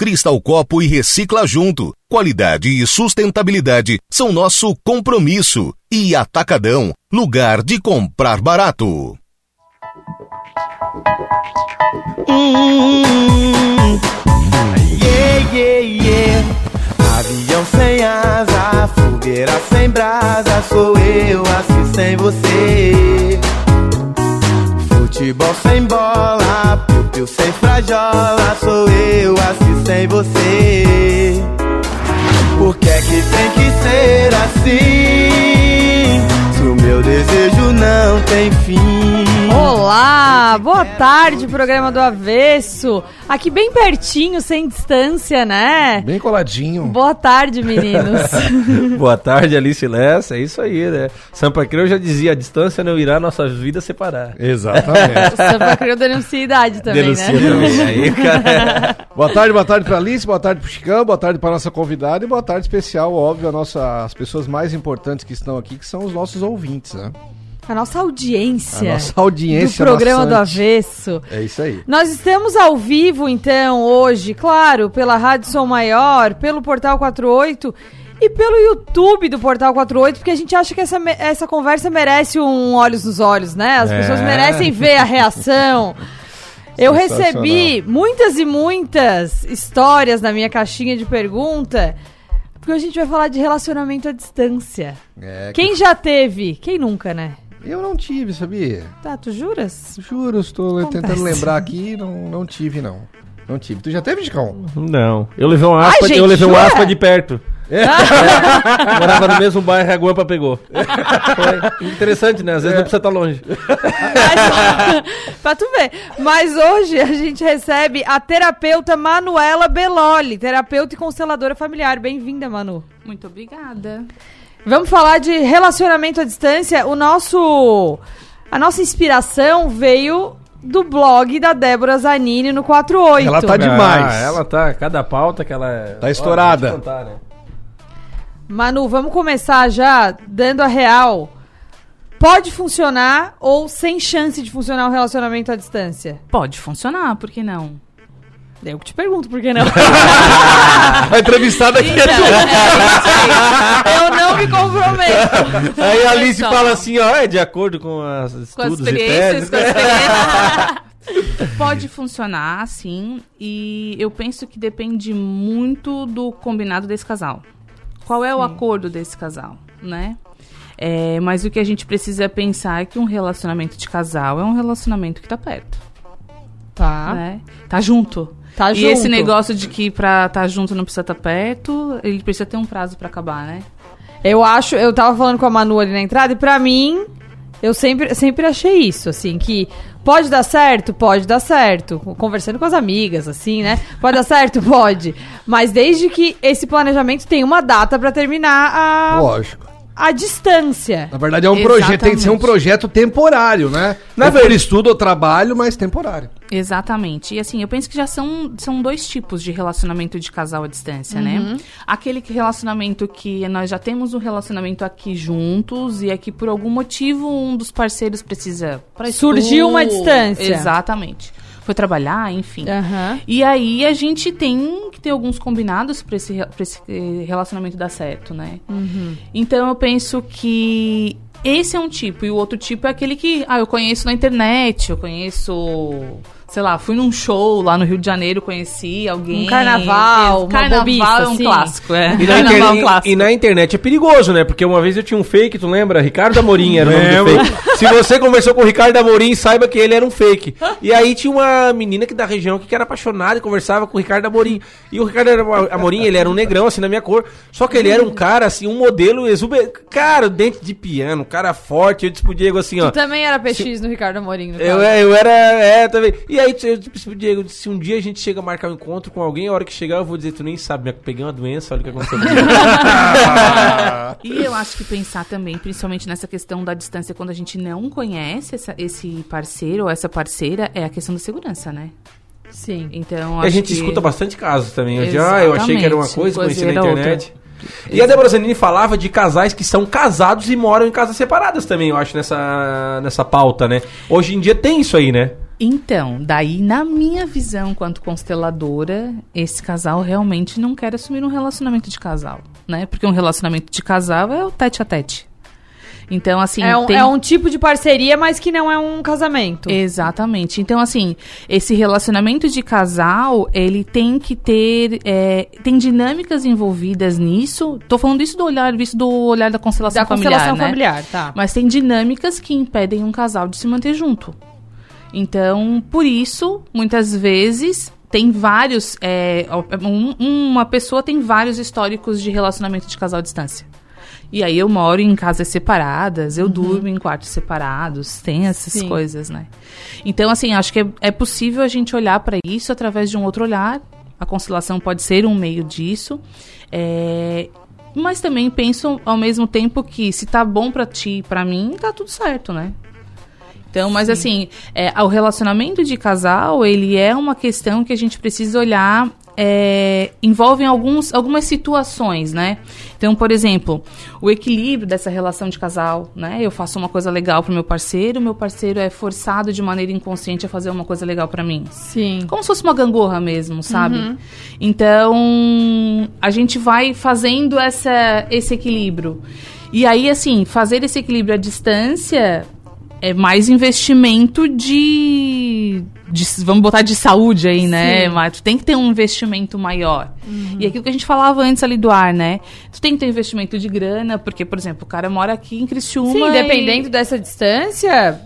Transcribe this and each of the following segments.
Cristal Copo e Recicla Junto. Qualidade e sustentabilidade são nosso compromisso. E Atacadão. Lugar de comprar barato. Hum, yeah, yeah, yeah. Avião sem asa, fogueira sem brasa, sou eu assim sem você. Futebol sem bola, piu-piu sem frajola, sou eu assim sem você. Por que é que tem que ser assim? O meu desejo não tem fim. Olá, boa tarde, programa do Avesso. Aqui bem pertinho, sem distância, né? Bem coladinho. Boa tarde, meninos. Boa tarde, Alice Lessa. É isso aí, né? Sampa Creu já dizia: a distância não irá nossas vidas separar. Exatamente. o Sampa Creu denuncia a idade também, Denuncia né? também. Aí, cara. boa tarde, boa tarde pra Alice, boa tarde pro Chicão, boa tarde pra nossa convidada e boa tarde especial, óbvio, a nossa, as pessoas mais importantes que estão aqui, que são os nossos ouvintes, né? A nossa audiência. A nossa audiência do programa do. Avesso. É isso aí. Nós estamos ao vivo, então, hoje, claro, pela Rádio Som Maior, pelo Portal 48 e pelo YouTube do Portal 48, porque a gente acha que essa, essa conversa merece um olhos nos olhos, né? As É. pessoas merecem ver a reação. Eu recebi muitas e muitas histórias na minha caixinha de pergunta, porque a gente vai falar de relacionamento à distância. É, Quem já teve? Quem nunca, né? Eu não tive, sabia? Tá, tu juras? Juro, estou Acontece. tentando lembrar aqui, não, não tive, não. Não tive. Tu já teve, Chicão? Não. Eu levei um aspa, gente, eu levei um aspa de perto. É. Morava no mesmo bairro e a guampa pegou. Foi interessante, né? Às vezes não precisa estar longe. Mas, pra tu ver. Mas hoje a gente recebe a terapeuta Manuela Beloli, terapeuta e consteladora familiar. Bem-vinda, Manu. Muito obrigada. Vamos falar de relacionamento à distância. O nosso. A nossa inspiração veio do blog da Débora Zanini no 48. Ela tá demais. Ah, ela tá, cada pauta que ela... Tá estourada. Contar, né? Manu, vamos começar já dando a real. Pode funcionar ou sem chance de funcionar um relacionamento à distância? Pode funcionar, por que não? Eu que te pergunto, por que não? A entrevistada aqui é Então, é Eu não me comprometo. Aí a Alice só. fala assim, ó, é de acordo com as com as estudos e experiências, teses. com as experiências. Pode funcionar, sim, e eu penso que depende muito do combinado desse casal. Qual é o acordo desse casal, né? É, mas o que a gente precisa pensar é que um relacionamento de casal é um relacionamento que tá perto, Tá. né? Tá junto. Tá e junto. esse negócio de que pra estar junto não precisa estar perto, ele precisa ter um prazo pra acabar, né? Eu acho, eu tava falando com a Manu ali na entrada, e pra mim, eu sempre, sempre achei isso, assim, que pode dar certo, pode dar certo. Conversando com as amigas, assim, né? Pode dar certo, pode. Mas desde que esse planejamento tem uma data pra terminar a, Lógico. A distância. Na verdade, é um projeto, tem que ser um projeto temporário, né? Não é por estudo ou trabalho, mas temporário. Exatamente. E assim, eu penso que já são, são dois tipos de relacionamento de casal à distância, Uhum. né? Aquele que relacionamento que nós já temos um relacionamento aqui juntos e é que por algum motivo um dos parceiros precisa Surgiu uma distância. Exatamente. Foi trabalhar, enfim. Aham. E aí a gente tem que ter alguns combinados para esse, pra esse eh, relacionamento dar certo, né? Uhum. Então eu penso que esse é um tipo, e o outro tipo é aquele que, ah, eu conheço na internet, eu conheço, sei lá, fui num show lá no Rio de Janeiro, conheci alguém. Um carnaval, uma carnaval bobiça, é um assim. clássico, é. E na, Carnaval é um internet, clássico. e na internet é perigoso, né? Porque uma vez eu tinha um fake, tu lembra? Ricardo Amorim era o nome do fake. Se você conversou com o Ricardo Amorim, saiba que ele era um fake. E aí tinha uma menina que da região que era apaixonada e conversava com o Ricardo Amorim. E o Ricardo Amorim, ele era um negrão, assim, na minha cor. Só que ele era um cara, assim, um modelo exuberante. Cara, dente de piano, um cara forte. Eu disse pro Diego assim, ó. Tu também era PX no Ricardo Amorim, no Eu, é, eu era, é, também. E aí eu disse pro Diego, se um dia a gente chega a marcar um encontro com alguém, a hora que chegar eu vou dizer, tu nem sabe, eu peguei uma doença, olha o que aconteceu. comigo." E eu acho que pensar também, principalmente nessa questão da distância, quando a gente não conhece essa- esse parceiro ou essa parceira, é a questão da segurança, né? Sim. Então, E a gente que- escuta bastante casos também. Eu, já, ah, eu achei que era uma Exatamente, coisa, conheci na coisa internet. E a Débora Zanini falava de casais que são casados e moram em casas separadas também, eu acho, nessa, nessa pauta, né? Hoje em dia tem isso aí, né? Então, daí, na minha visão, quanto consteladora, esse casal realmente não quer assumir um relacionamento de casal, né? Porque um relacionamento de casal é o tete a tete. Então, assim, É um, tem... é um tipo de parceria, mas que não é um casamento. Exatamente. Então, assim, esse relacionamento de casal, ele tem que ter. é, tem dinâmicas envolvidas nisso. Tô falando isso do olhar, visto do olhar da constelação Da familiar. constelação né? familiar, tá. Mas tem dinâmicas que impedem um casal de se manter junto. Então, por isso, muitas vezes. Tem vários. é, um- uma pessoa tem vários históricos de relacionamento de casal à distância. E aí eu moro em casas separadas, eu durmo em quartos separados, tem essas Sim. coisas, né? Então, assim, acho que é, é possível a gente olhar para isso através de um outro olhar. A constelação pode ser um meio disso. É, mas também penso ao mesmo tempo que se tá bom para ti e pra mim, tá tudo certo, né? Então, mas assim, é, o relacionamento de casal, ele é uma questão que a gente precisa olhar, é, envolve alguns, algumas situações, né? Então, por exemplo, o equilíbrio dessa relação de casal, né? Eu faço uma coisa legal pro meu parceiro, meu parceiro é forçado de maneira inconsciente a fazer uma coisa legal pra mim. Sim. Como se fosse uma gangorra mesmo, sabe? Então, a gente vai fazendo essa, esse equilíbrio. E aí, assim, fazer esse equilíbrio à distância é mais investimento de. de- vamos botar de saúde aí, né? Sim. Mas tu tem que ter um investimento maior. E aquilo que a gente falava antes ali do ar, né? Tu tem que ter investimento de grana, porque, por exemplo, o cara mora aqui em Criciúma. Sim, e- dependendo dessa distância,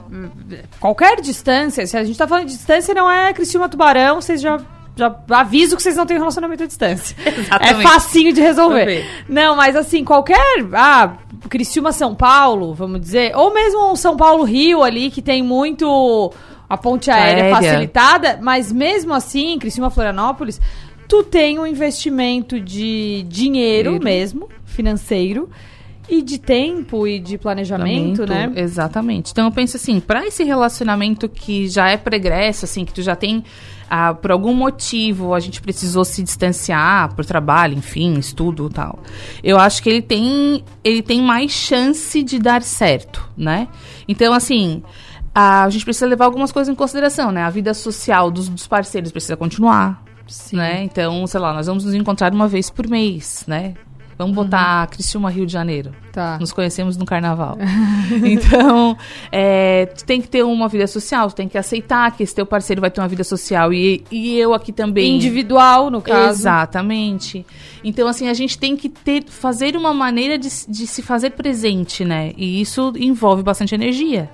qualquer distância, se a gente tá falando de distância, não é Criciúma Tubarão, vocês já, já aviso que vocês não têm relacionamento à distância. Exatamente. É facinho de resolver. Resolver. Não, mas assim, qualquer, ah, Criciúma São Paulo, vamos dizer, ou mesmo um São Paulo Rio ali, que tem muito a ponte aérea, Aérea. facilitada, mas mesmo assim, Criciúma Florianópolis, tu tem um investimento de dinheiro Dinheiro. mesmo, financeiro, e de tempo e de planejamento, né? Exatamente. Então eu penso assim, para esse relacionamento que já é pregresso, assim, que tu já tem ah, por algum motivo a gente precisou se distanciar por trabalho, enfim, estudo, e tal. Eu acho que ele tem ele tem mais chance de dar certo, né? Então assim, a gente precisa levar algumas coisas em consideração, né? A vida social dos, dos parceiros precisa continuar, Sim. né? Então, sei lá, nós vamos nos encontrar uma vez por mês, né? Vamos botar Criciúma, Rio de Janeiro. Tá. Nos conhecemos no carnaval. então, é, tu tem que ter uma vida social, tu tem que aceitar que esse teu parceiro vai ter uma vida social e, e eu aqui também. Individual, no caso. Exatamente. Então, assim, a gente tem que ter, fazer uma maneira de, de se fazer presente, né? E isso envolve bastante energia.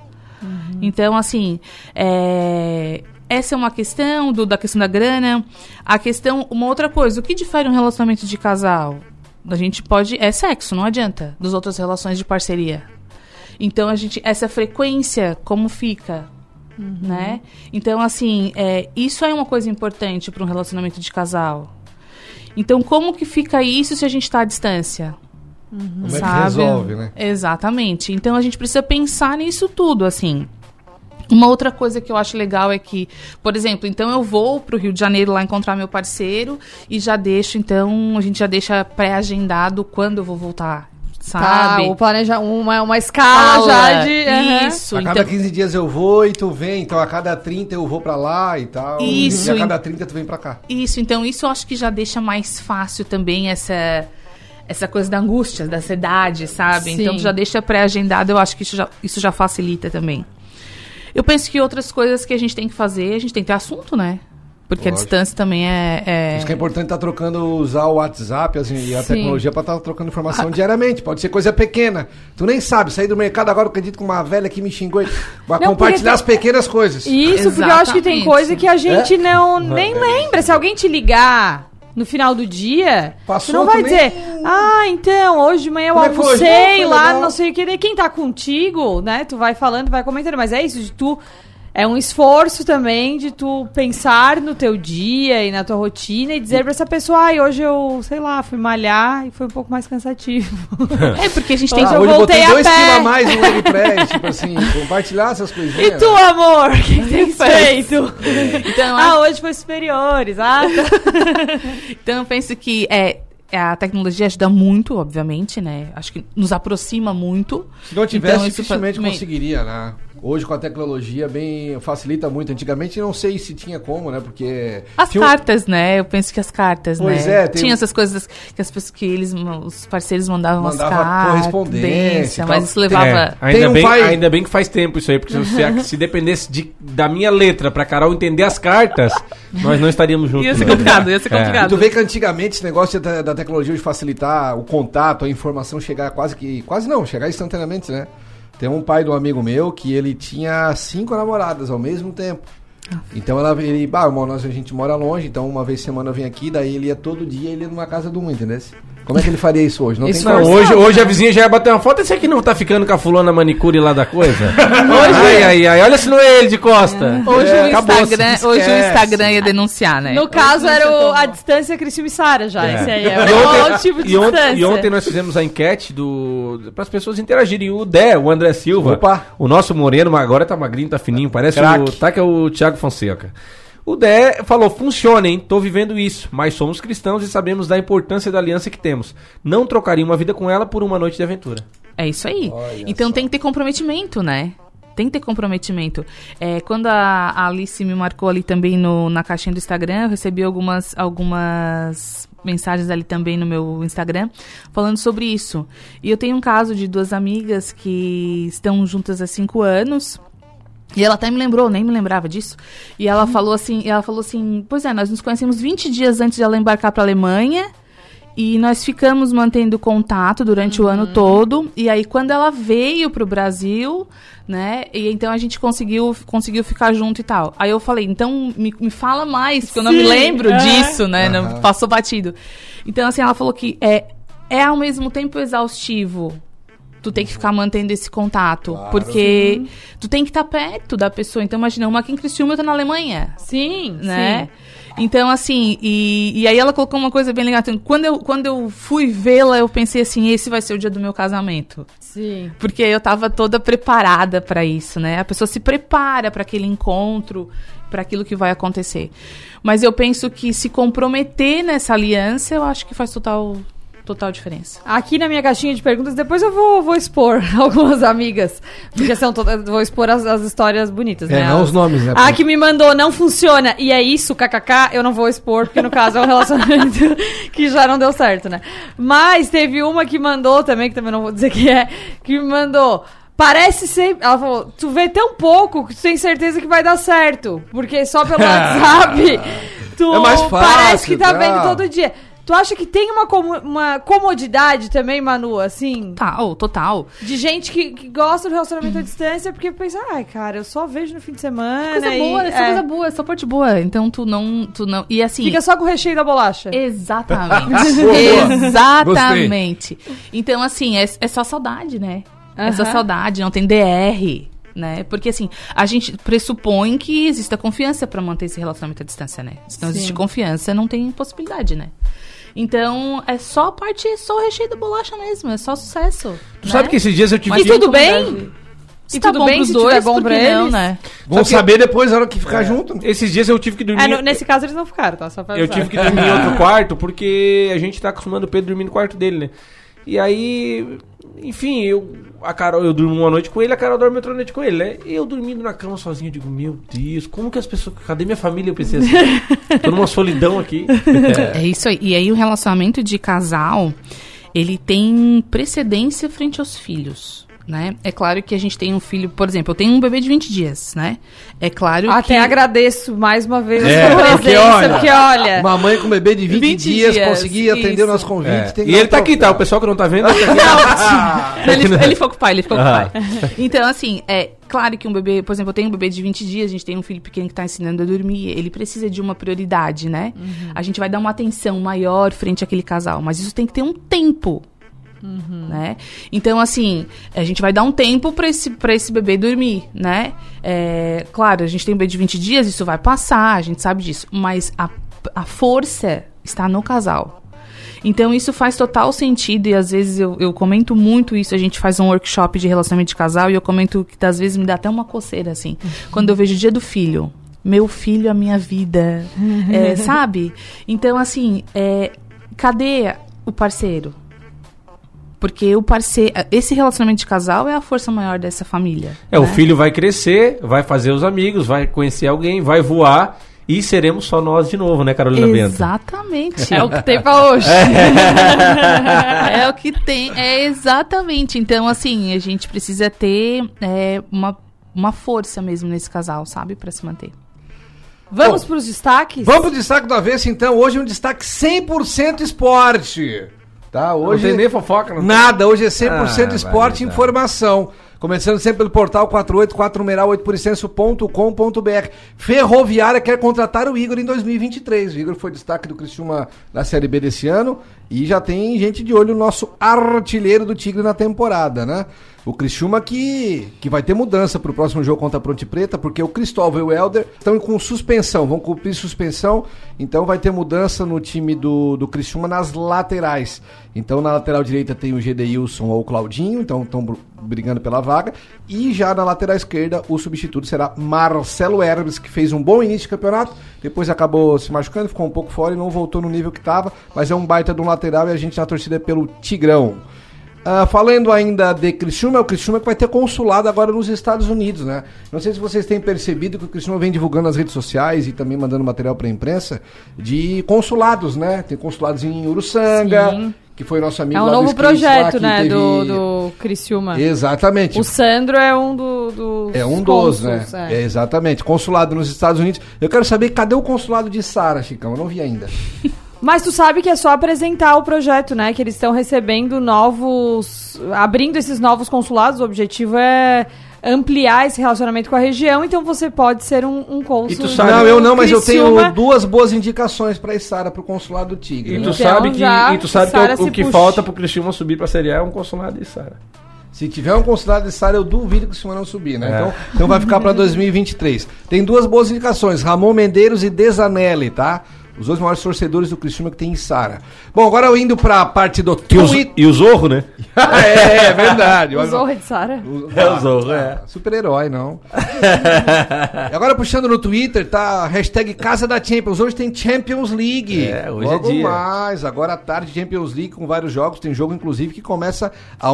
Então, assim, é, essa é uma questão do, da questão da grana. A questão, uma outra coisa, o que difere um relacionamento de casal? A gente pode. É sexo, não adianta. Dos outras relações de parceria. Então, a gente. Essa frequência, como fica? Né? Então, assim, é, isso é uma coisa importante para um relacionamento de casal. Então, como que fica isso se a gente está à distância? Como é que Sabe? resolve, né? Exatamente. Então a gente precisa pensar nisso tudo, assim. Uma outra coisa que eu acho legal é que, por exemplo, então eu vou pro Rio de Janeiro lá encontrar meu parceiro e já deixo, então, a gente já deixa pré-agendado quando eu vou voltar, Tá, sabe? o planeja uma, uma escala já de. aham. Isso, A cada então, 15 dias eu vou e tu vem, então a cada 30 eu vou pra lá e tal. Isso, E a cada 30 tu vem pra cá. isso, então isso eu acho que já deixa mais fácil também essa essa coisa da angústia, da ansiedade, sabe? Sim. Então tu já deixa pré-agendado, eu acho que isso já, isso já facilita também. Eu penso que outras coisas que a gente tem que fazer, a gente tem que ter assunto, né? Porque a Lógico. distância também é. é- Por isso que é importante estar trocando, usar o WhatsApp assim, e a Sim. tecnologia pra estar trocando informação diariamente. Pode ser coisa pequena. Tu nem sabe, sair do mercado agora, eu acredito com uma velha que me xingou. e Vai Não, compartilhar porque as pequenas coisas. Isso, porque eu acho que tem Exatamente. coisa que a gente não nem É. lembra. Se alguém te ligar no final do dia, Passou, tu não vai tu nem- dizer, ah, então, hoje de manhã eu Como é almocei lá, legal." não sei o que. Daí quem tá contigo, né, tu vai falando, vai comentando. Mas é isso, de tu é um esforço também de tu pensar no teu dia e na tua rotina e dizer pra essa pessoa, ai, hoje eu, sei lá, fui malhar e foi um pouco mais cansativo. É, porque a gente tem Hoje que. hoje eu voltei botei a dois pé. quilos a mais no Wordpress, tipo assim, compartilhar essas coisinhas. E tu, amor, o que, tem feito? Então, Ah, hoje foi superiores. Ah. Então eu penso que é, a tecnologia ajuda muito, obviamente, né? Acho que nos aproxima muito. Se não tivesse, Então, dificilmente conseguiria, né? Hoje com a tecnologia bem facilita muito. Antigamente não sei se tinha como, né? Porque As tinha cartas, né? Eu penso que as cartas, Pois né? é, tem Tinha essas coisas que as pessoas que eles, os parceiros mandavam as Mandava cartas, correspondência mas isso levava. É, Tem ainda, um bem, pai- ainda bem que faz tempo isso aí, porque se, se dependesse de, da minha letra pra Carol entender as cartas, nós não estaríamos juntos. Ia ser né? complicado, ia ser É. Complicado. tu vê que antigamente esse negócio da, da tecnologia de facilitar o contato, a informação chegar quase que. Quase não, chegar instantaneamente, né? Tem um pai de um amigo meu que ele tinha cinco namoradas ao mesmo tempo. Então ela, ele, bah, nós, a gente mora longe, então uma vez por semana vim aqui, daí ele ia todo dia, ele ia numa casa do um, entendeu? Como é que ele faria isso hoje? Não Isso tem Não, como. hoje, hoje a vizinha já ia bater uma foto. Esse aqui não tá ficando com a fulana manicure lá da coisa? ai, ai, ai. Olha se não é ele de costa. Hoje, É, o Instagram, hoje o esquece. Instagram ia denunciar, né? No Hoje caso, era o- a distância Cristiúma e Sara já. É. Esse aí é E ontem, outro tipo de e ontem- distância. e ontem nós fizemos a enquete do para as pessoas interagirem. O Dé, o André Silva, Opa. o nosso moreno, mas agora tá magrinho, tá fininho, parece o Craque. tá que é o Thiago Fonseca. O Dé falou: funciona, hein? Tô vivendo isso, mas somos cristãos e sabemos da importância da aliança que temos. Não trocaria uma vida com ela por uma noite de aventura. É isso aí. Olha então só. tem que ter comprometimento, né? Tem que ter comprometimento. É, quando a a Alice me marcou ali também no, na caixinha do Instagram, eu recebi algumas, algumas mensagens ali também no meu Instagram falando sobre isso. E eu tenho um caso de duas amigas que estão juntas há cinco anos. E ela até me lembrou, nem me lembrava disso. E ela falou assim, ela falou assim, pois é, nós nos conhecemos 20 dias antes de ela embarcar para Alemanha. E nós ficamos mantendo contato durante o ano todo. E aí, quando ela veio pro Brasil, né? E então a gente conseguiu, conseguiu ficar junto e tal. Aí eu falei, então me, me fala mais, porque eu não me Sim, lembro é. disso, né? Não, Aham. passou batido. Então, assim, ela falou que é, é ao mesmo tempo exaustivo. Tu tem que ficar mantendo esse contato. Claro. Porque tu tem que estar perto da pessoa. Então, imagina, uma aqui em Criciúma, outra na Alemanha Sim, né? sim. Então, assim, e, e aí ela colocou uma coisa bem legal. Então, Quando eu, quando eu fui vê-la, eu pensei assim, esse vai ser o dia do meu casamento. Sim. Porque eu tava toda preparada pra isso, né? A pessoa se prepara pra aquele encontro, pra aquilo que vai acontecer. Mas eu penso que se comprometer nessa aliança, eu acho que faz total, total diferença. Aqui na minha caixinha de perguntas, depois eu vou, vou expor algumas amigas. Porque são todas. Vou expor as, as histórias bonitas, É, né? não As- os nomes, né? A que me mandou não funciona e é isso, kkk, eu não vou expor, porque no caso é um relacionamento que já não deu certo, né? Mas teve uma que mandou também, que também não vou dizer que é, que me mandou. Parece ser. Ela falou: tu vê tão pouco que tu tem certeza que vai dar certo. Porque só pelo WhatsApp tu É mais fácil, parece que tá tá? vendo todo dia. Tu acha que tem uma, comu- uma comodidade também, Manu, assim? Total, total. De gente que, que gosta do relacionamento à distância porque pensa, ai, cara, eu só vejo no fim de semana. Coisa e- boa, essa é, coisa boa, essa parte boa. Então tu não. Tu não e assim. Fica só com o recheio da bolacha. Exatamente. Exatamente. Então, assim, é, é só saudade, né? É só saudade, não tem DR. Né? Porque assim, a gente pressupõe que exista confiança pra manter esse relacionamento à distância, né? Se não Sim. existe confiança, não tem possibilidade, né? Então, é só a parte, só o recheio da bolacha mesmo, é só sucesso. Tu sabe que esses dias eu tive Mas que- tudo bem? E Se tá tudo bom bem pros se dois, tiver bom pra que não, eles? né? Vão saber depois na hora que ficar junto. Esses dias eu tive que dormir. É, no- nesse caso eles não ficaram, tá? Só pra Eu tive que dormir em outro quarto porque a gente tá acostumando o Pedro dormir no quarto dele, né? E aí, enfim, eu, a Carol, eu durmo uma noite com ele, a Carol dorme outra noite com ele, né? E eu dormindo na cama sozinho, eu digo, meu Deus, como que as pessoas. Cadê minha família? Eu pensei assim, tô numa solidão aqui. É isso aí. E aí o relacionamento de casal, ele tem precedência frente aos filhos. Né? É claro que a gente tem um filho, por exemplo, eu tenho um bebê de 20 dias, né? É claro Até que agradeço mais uma vez É, a sua porque presença, olha, porque olha. Uma mãe com bebê de 20, 20 dias, dias, conseguir atender o nosso convite. É. E ele tá aqui, tá? O pessoal que não tá vendo, ele tá aqui. ele, ele ficou com o pai, ele ficou com o pai. Então, assim, é claro que um bebê, por exemplo, eu tenho um bebê de 20 dias, a gente tem um filho pequeno que tá ensinando a dormir, ele precisa de uma prioridade, né? A gente vai dar uma atenção maior frente àquele casal, mas isso tem que ter um tempo. Né? Então, assim, a gente vai dar um tempo para esse, pra esse bebê dormir, né? É, claro, a gente tem um bebê de 20 dias, isso vai passar, a gente sabe disso. Mas a, a força está no casal. Então, isso faz total sentido e às vezes eu, eu comento muito isso. A gente faz um workshop de relacionamento de casal e eu comento que às vezes me dá até uma coceira, assim. Quando eu vejo o dia do filho. Meu filho, a minha vida. É, sabe? Então, assim, é, cadê o parceiro? Porque o parceiro, esse relacionamento de casal é a força maior dessa família. É, o né? filho vai crescer, vai fazer os amigos, vai conhecer alguém, vai voar e seremos só nós de novo, né, Carolina Bento? Exatamente. É o que tem pra hoje. é o que tem. É exatamente. Então, assim, a gente precisa ter é, uma, uma força mesmo nesse casal, sabe? Pra se manter. Vamos pros destaques? Vamos pro destaque do avesso, então. Hoje um destaque 100% esporte. Tá? Hoje não tem nem fofoca, não Nada, hoje é 100% Ah, esporte e informação. Começando sempre pelo portal 484 numeral 8%.com.br. Ferroviária quer contratar o Igor em 2023. O Igor foi destaque do Criciúma na Série B desse ano e já tem gente de olho no nosso artilheiro do Tigre na temporada, né? O Criciúma que, que vai ter mudança pro próximo jogo contra a Ponte Preta, porque o Cristóvão e o Helder estão com suspensão, vão cumprir suspensão, então vai ter mudança no time do, do Criciúma nas laterais. Então na lateral direita tem o Gedeilson ou o Claudinho, então estão br- brigando pela vaga. E já na lateral esquerda o substituto será Marcelo Hermes, que fez um bom início de campeonato, depois acabou se machucando, ficou um pouco fora e não voltou no nível que estava, mas é um baita de um lateral e a gente na torcida é pelo Tigrão. Ah, falando ainda de Criciúma, é o Criciúma que vai ter consulado agora nos Estados Unidos, né? Não sei se vocês têm percebido que o Criciúma vem divulgando nas redes sociais e também mandando material para a imprensa de consulados, né? Tem consulados em Uruçanga, Sim. que foi nosso amigo É um lá novo lá, projeto, que né, teve- do, do Criciúma. Exatamente. O Sandro é um do, dos É um dos, né? cônsuls, É, exatamente. Consulado nos Estados Unidos. Eu quero saber cadê o consulado de Sara, Chicão? Eu não vi ainda. Mas tu sabe que é só apresentar o projeto, né? Que eles estão recebendo novos. abrindo esses novos consulados. O objetivo é ampliar esse relacionamento com a região, então você pode ser um, um cônsul. E tu sabe- não, eu não, mas eu tenho Criciúma. duas boas indicações pra Sara pro consulado do Tigre. E né? tu Então, sabe que, e tu sabe que Sara o, o que puxa. falta pro Criciúma subir pra Série A é um consulado de Sara. Se tiver um consulado de Sara, eu duvido que o senhor não subir, né? É. Então, então vai ficar pra 2023. Tem duas boas indicações, Ramon Mendeiros e Desanelli, tá? Os dois maiores torcedores do Criciúma que tem em Sara. Bom, agora eu indo pra parte do E o, Twitter. e o Zorro, né? é, é verdade. O Zorro de Sara. É o Zorro, é. Super-herói, não. E agora puxando no Twitter, tá? Hashtag Casa da Champions. Hoje tem Champions League. É, hoje é Logo dia. mais. Agora à tarde, Champions League com vários jogos. Tem jogo, inclusive, que começa a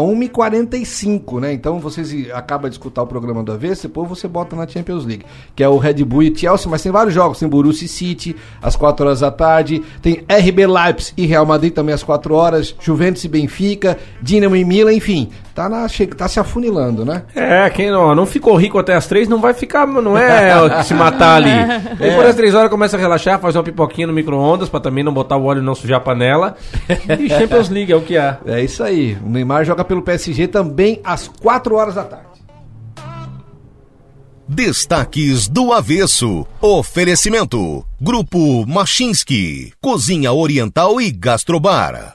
1h45, né? Então vocês acabam de escutar o programa do avesso, depois você bota na Champions League. Que é o Red Bull e Chelsea, mas tem vários jogos. Tem Borussia City, às 4 horas da tarde. Tem RB Leipzig e Real Madrid também às 4 horas. Juventus e Benfica. Dinamo e Milan, enfim. Tá, na, tá se afunilando, né? É, quem não, não ficou rico até as três não vai ficar, não é se matar ali. Depois das três horas começa a relaxar, fazer uma pipoquinha no micro-ondas pra também não botar o óleo e não sujar a panela. E Champions League é o que há. É isso aí. O Neymar joga pelo PSG também às 4 horas da tarde. Destaques do Avesso. Oferecimento. Grupo Machinski. Cozinha Oriental e Gastrobar.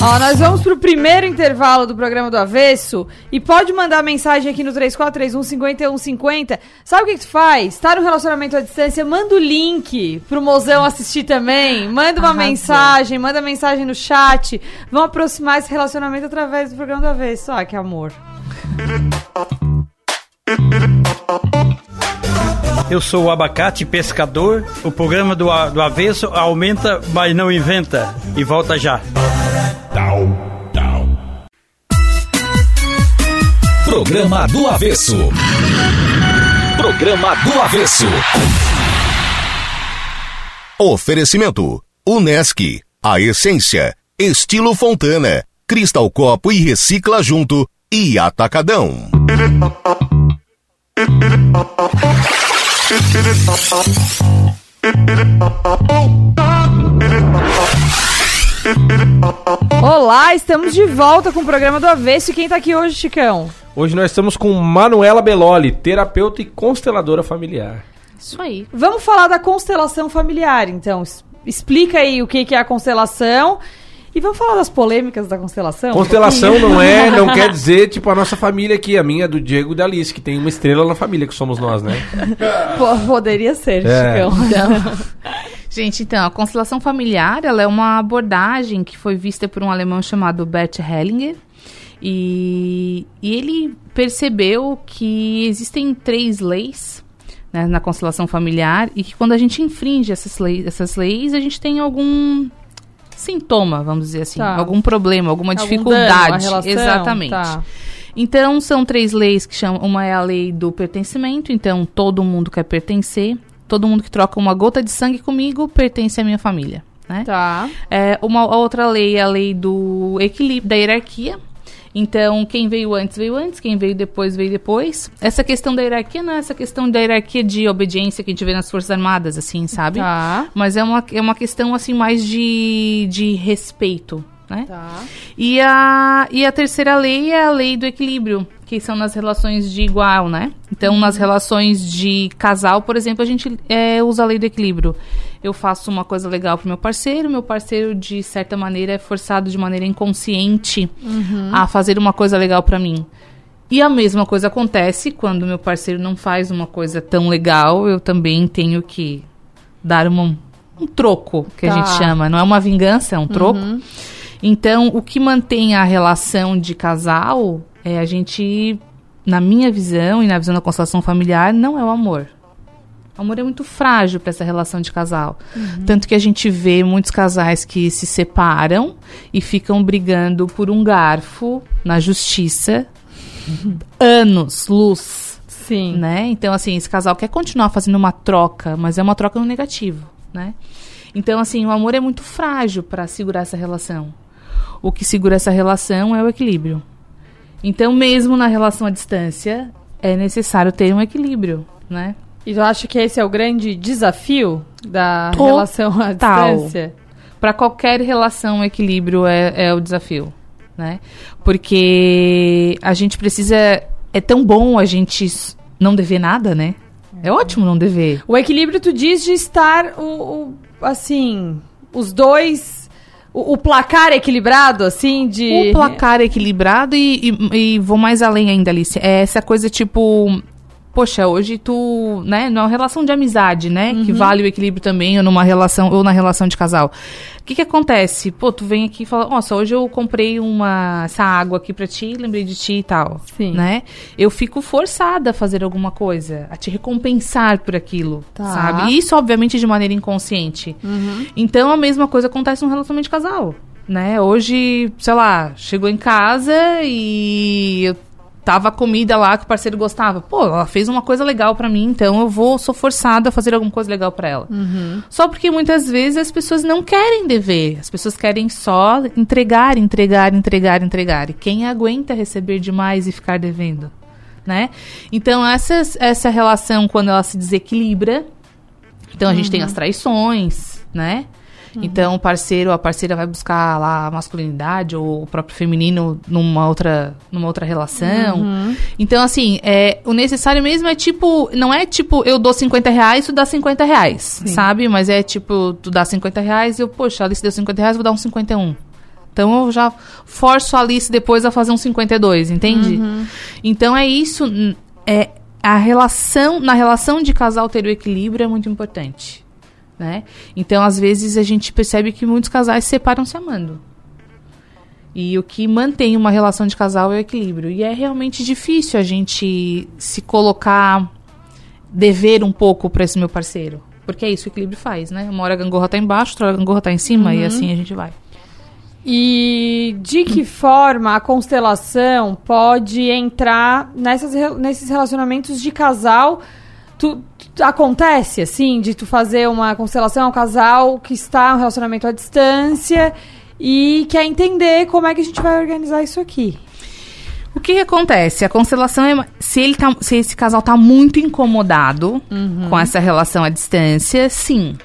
Ó, nós vamos pro primeiro intervalo do programa do Avesso e pode mandar mensagem aqui no 3431-5150. Sabe o que, que tu faz? Tá no relacionamento à distância, manda o link pro mozão assistir também. Manda uma Arrasou. mensagem, manda mensagem no chat. Vamos aproximar esse relacionamento através do programa do Avesso. Ah, que amor. Eu sou o Abacate Pescador. O programa do, do Avesso aumenta, mas não inventa. E volta já. Programa do Avesso. Programa do Avesso. Oferecimento. Unesc. A essência. Estilo Fontana. Cristal Copo e Recicla Junto. E Atacadão. Olá, estamos de volta com o programa do Avesso. E quem tá aqui hoje, Chicão? Hoje nós estamos com Manuela Beloli, terapeuta e consteladora familiar. Isso aí. Vamos falar da constelação familiar, então. Explica aí o que é a constelação. E vamos falar das polêmicas da constelação? um Constelação pouquinho? não é, não quer dizer, tipo, a nossa família aqui, a minha, do Diego e da Alice, que tem uma estrela na família, que somos nós, né? Poderia ser, É. Chicão. Gente, então, a constelação familiar, ela é uma abordagem que foi vista por um alemão chamado Bert Hellinger. E, e ele percebeu que existem três leis né, na constelação familiar e que quando a gente infringe essas leis, essas leis, a gente tem algum sintoma, vamos dizer assim, Tá. algum problema, alguma Algum dificuldade. dano relação? Exatamente. Tá. Então, são três leis que chamam. Uma é a lei do pertencimento, então todo mundo quer pertencer. Todo mundo que troca uma gota de sangue comigo pertence à minha família. Né? Tá. É, uma a outra lei é a lei do equilíbrio, da hierarquia. Então, quem veio antes, veio antes, quem veio depois, veio depois. Essa questão da hierarquia não é essa questão da hierarquia de obediência que a gente vê nas Forças Armadas, assim, sabe? Tá. Mas é uma, é uma questão, assim, mais de, de respeito, né? Tá. E a, e a terceira lei é a lei do equilíbrio, que são nas relações de igual, né? Então, nas relações de casal, por exemplo, a gente é, usa a lei do equilíbrio. Eu faço uma coisa legal pro meu parceiro, meu parceiro, de certa maneira, é forçado de maneira inconsciente a fazer uma coisa legal pra mim. E a mesma coisa acontece quando meu parceiro não faz uma coisa tão legal, eu também tenho que dar uma- um troco, que a Tá. gente chama. Não é uma vingança, é um troco. Então, o que mantém a relação de casal é a gente, na minha visão e na visão da constelação familiar, não é o amor. O amor é muito frágil para essa relação de casal. Tanto que a gente vê muitos casais que se separam e ficam brigando por um garfo na justiça. Anos, luz Sim. né? Então, assim, esse casal quer continuar fazendo uma troca, mas é uma troca no negativo, né? Então, assim, o amor é muito frágil para segurar essa relação. O que segura essa relação é o equilíbrio. Então, mesmo na relação à distância, é necessário ter um equilíbrio, né? E eu acho que esse é o grande desafio da Total. relação à distância. Para qualquer relação, o equilíbrio é, é o desafio, né? Porque a gente precisa. É tão bom a gente não dever nada, né? É ótimo não dever. O equilíbrio, tu diz de estar, o, o- assim, os dois... O, o placar equilibrado, assim, de... O placar equilibrado e, e- e vou mais além ainda, Alice. É essa coisa tipo. Poxa, hoje tu, né, numa relação de amizade, né, que vale o equilíbrio também, ou numa relação, ou na relação de casal. O que que acontece? Pô, tu vem aqui e fala, nossa, hoje eu comprei uma, essa água aqui pra ti, lembrei de ti e tal, Sim. né? Eu fico forçada a fazer alguma coisa, a te recompensar por aquilo, Tá. sabe? E isso, obviamente, de maneira inconsciente. Então, a mesma coisa acontece no relacionamento de casal, né? Hoje, sei lá, chegou em casa e eu tava a comida lá que o parceiro gostava. Pô, ela fez uma coisa legal pra mim, então eu vou, sou forçada a fazer alguma coisa legal pra ela. Só porque muitas vezes as pessoas não querem dever. As pessoas querem só entregar, entregar, entregar, entregar. E quem aguenta receber demais e ficar devendo? Né? Então, essas, essa relação, quando ela se desequilibra, então a gente tem as traições, né? Então o parceiro, a parceira vai buscar lá a masculinidade ou o próprio feminino numa outra, numa outra relação. Então, assim, é, o necessário mesmo é tipo, não é tipo, eu dou 50 reais, tu dá 50 reais, sabe? Mas é tipo, tu dá 50 reais e eu, poxa, a Alice deu 50 reais, vou dar um 51. Então eu já forço a Alice depois a fazer um 52, entende? Então é isso, é a relação, na relação de casal ter o equilíbrio é muito importante, né? Então às vezes a gente percebe que muitos casais se separam se amando. E o que mantém uma relação de casal é o equilíbrio. E é realmente difícil a gente se colocar dever um pouco para esse meu parceiro. Porque é isso que o equilíbrio faz, né? Uma hora a gangorra tá embaixo, outra hora a gangorra tá em cima e assim a gente vai. E de que forma a constelação pode entrar nessas, nesses relacionamentos de casal? Tu- acontece, assim, de tu fazer uma constelação ao casal que está em um relacionamento à distância e quer entender como é que a gente vai organizar isso aqui. O que, que acontece? A constelação é. Se, ele tá, se esse casal tá muito incomodado com essa relação à distância, sim.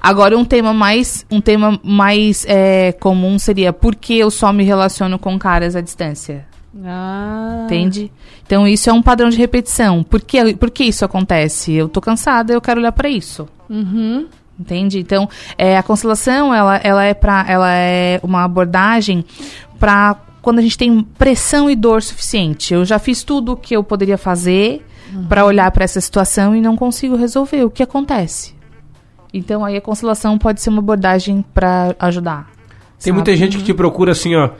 Agora, um tema mais, um tema mais é, comum seria por que eu só me relaciono com caras à distância? Ah. Entende? Então, isso é um padrão de repetição. Por que, por que isso acontece? Eu tô cansada, eu quero olhar pra isso. Uhum. Entende? Então, é, a constelação, ela, ela, é pra, ela é uma abordagem para quando a gente tem pressão e dor suficiente. Eu já fiz tudo o que eu poderia fazer para olhar para essa situação e não consigo resolver. O que acontece? Então, aí a constelação pode ser uma abordagem para ajudar. Tem muita gente que te procura assim, ó.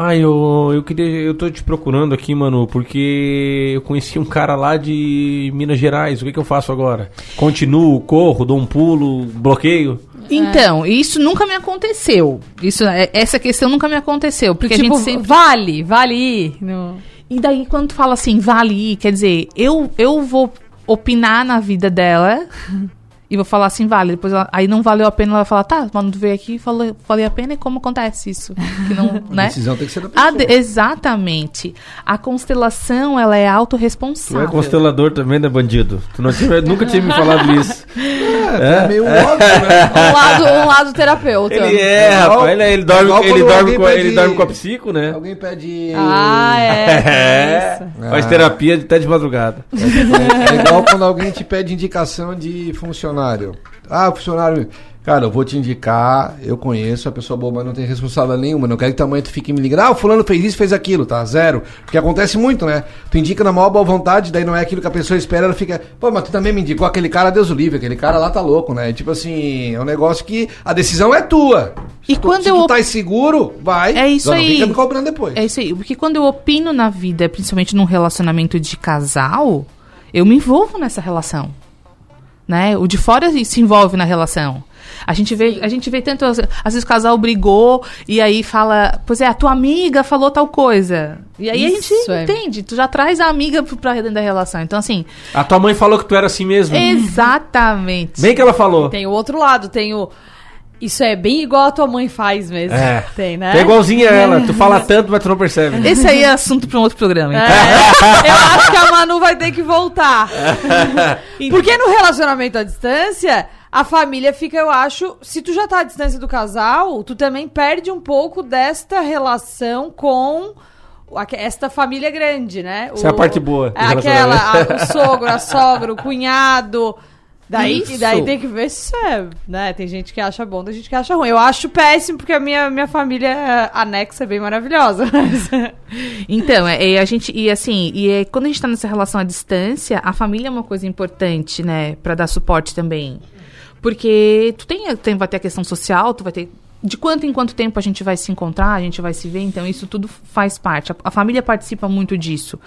Ah, eu, eu queria. Eu tô te procurando aqui, mano, porque eu conheci um cara lá de Minas Gerais. O que, que eu faço agora? Continuo, corro, dou um pulo, bloqueio? Então, isso nunca me aconteceu. Isso, é- essa questão nunca me aconteceu. Porque tipo, a gente sempre. vale, vale ir. No... E daí, quando tu fala assim, vale ir, quer dizer, eu, eu vou opinar na vida dela e vou falar assim, vale. Depois ela- aí não valeu a pena, ela vai falar, tá, mas tu veio aqui e falou, valeu a pena e como acontece isso? Que não, A né? decisão tem que ser da A pessoa. de- exatamente. A constelação, ela é Tu é autorresponsável. constelador também, né, bandido? Tu não tinha, nunca tinha me falado isso. É, meio óbvio, né? Um lado, um lado terapeuta. Ele é, igual- rapaz, ele, ele dorme, igual ele dorme, com, ele pede- dorme com a psico, né? Alguém pede. Ah, é. isso. Faz terapia até de madrugada. É igual quando alguém te pede indicação de funcionário. Ah, funcionário. Cara, eu vou te indicar, eu conheço a pessoa boa, mas não tem responsabilidade nenhuma. Não quero que mãe tu fique me ligando. Ah, o fulano fez isso, fez aquilo, tá? Zero. Porque acontece muito, né? Tu indica na maior boa vontade, daí não é aquilo que a pessoa espera, ela fica. Pô, mas tu também me indicou aquele cara, Deus o livre, aquele cara lá tá louco, né? Tipo assim, é um negócio que a decisão é tua. E tu- quando se eu tu tá seguro, vai. É isso aí. fica me cobrando depois. É isso aí. Porque quando eu opino na vida, principalmente num relacionamento de casal, eu me envolvo nessa relação. Né? O de fora se envolve na relação. A gente vê, a gente vê tanto, às vezes o casal brigou e aí fala, pois é, a tua amiga falou tal coisa. E aí a Isso, gente é. entende, tu já traz a amiga pra dentro da relação. Então, assim, A tua mãe falou que tu era assim mesmo. exatamente. Bem que ela falou. Tem o outro lado, tem o. Isso é bem igual a tua mãe faz mesmo. É. Tem, né? É igualzinha a ela. Tu fala tanto, mas tu não percebe. Esse aí é assunto para um outro programa. então. É, eu acho que a Manu vai ter que voltar. Porque no relacionamento à distância, a família fica, eu acho, se tu já tá à distância do casal, tu também perde um pouco desta relação com o- esta família grande, né? Essa é a parte boa do Aquela, a- o sogro, a sogra, o cunhado. Daí, Isso. daí tem que ver se isso é, né? Tem gente que acha bom, tem gente que acha ruim. Eu acho péssimo porque a minha, minha família eh, anexa é bem maravilhosa. Então, é, é, a gente e assim, e é, quando a gente tá nessa relação à distância, a família é uma coisa importante, né, Pra dar suporte também. Porque tu tem, tem vai ter a questão social, tu vai ter de quanto em quanto tempo a gente vai se encontrar, a gente vai se ver, então isso tudo faz parte. A, a família participa muito disso.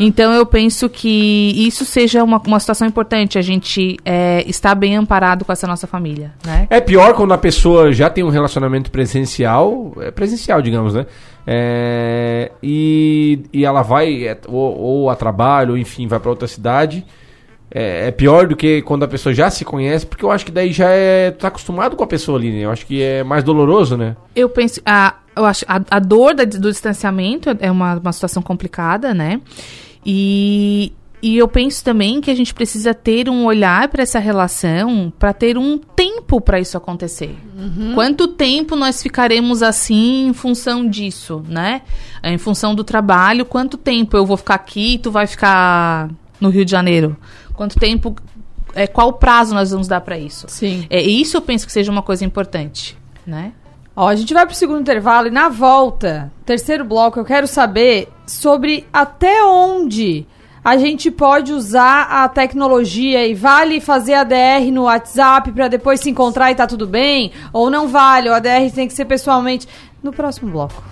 Então eu penso que isso seja uma, uma situação importante, a gente é, estar bem amparado com essa nossa família, né? É pior quando a pessoa já tem um relacionamento presencial, é presencial, digamos, né? É, e, e ela vai, é, ou, ou a trabalho, ou enfim, vai pra outra cidade. É, é pior do que quando a pessoa já se conhece, porque eu acho que daí já é. Tá acostumado com a pessoa ali, né? Eu acho que é mais doloroso, né? Eu penso, a, eu acho, a, a dor da- do distanciamento é uma, uma situação complicada, né? E, e eu penso também que a gente precisa ter um olhar para essa relação, para ter um tempo para isso acontecer. Quanto tempo nós ficaremos assim em função disso, né? Em função do trabalho, quanto tempo eu vou ficar aqui e tu vai ficar no Rio de Janeiro? Quanto tempo, é, qual prazo nós vamos dar para isso? Sim. É, isso eu penso que seja uma coisa importante, né? Ó, a gente vai pro segundo intervalo e na volta, terceiro bloco, eu quero saber sobre até onde a gente pode usar a tecnologia e vale fazer ADR no WhatsApp pra depois se encontrar e tá tudo bem? Ou não vale? O ADR tem que ser pessoalmente. No próximo bloco.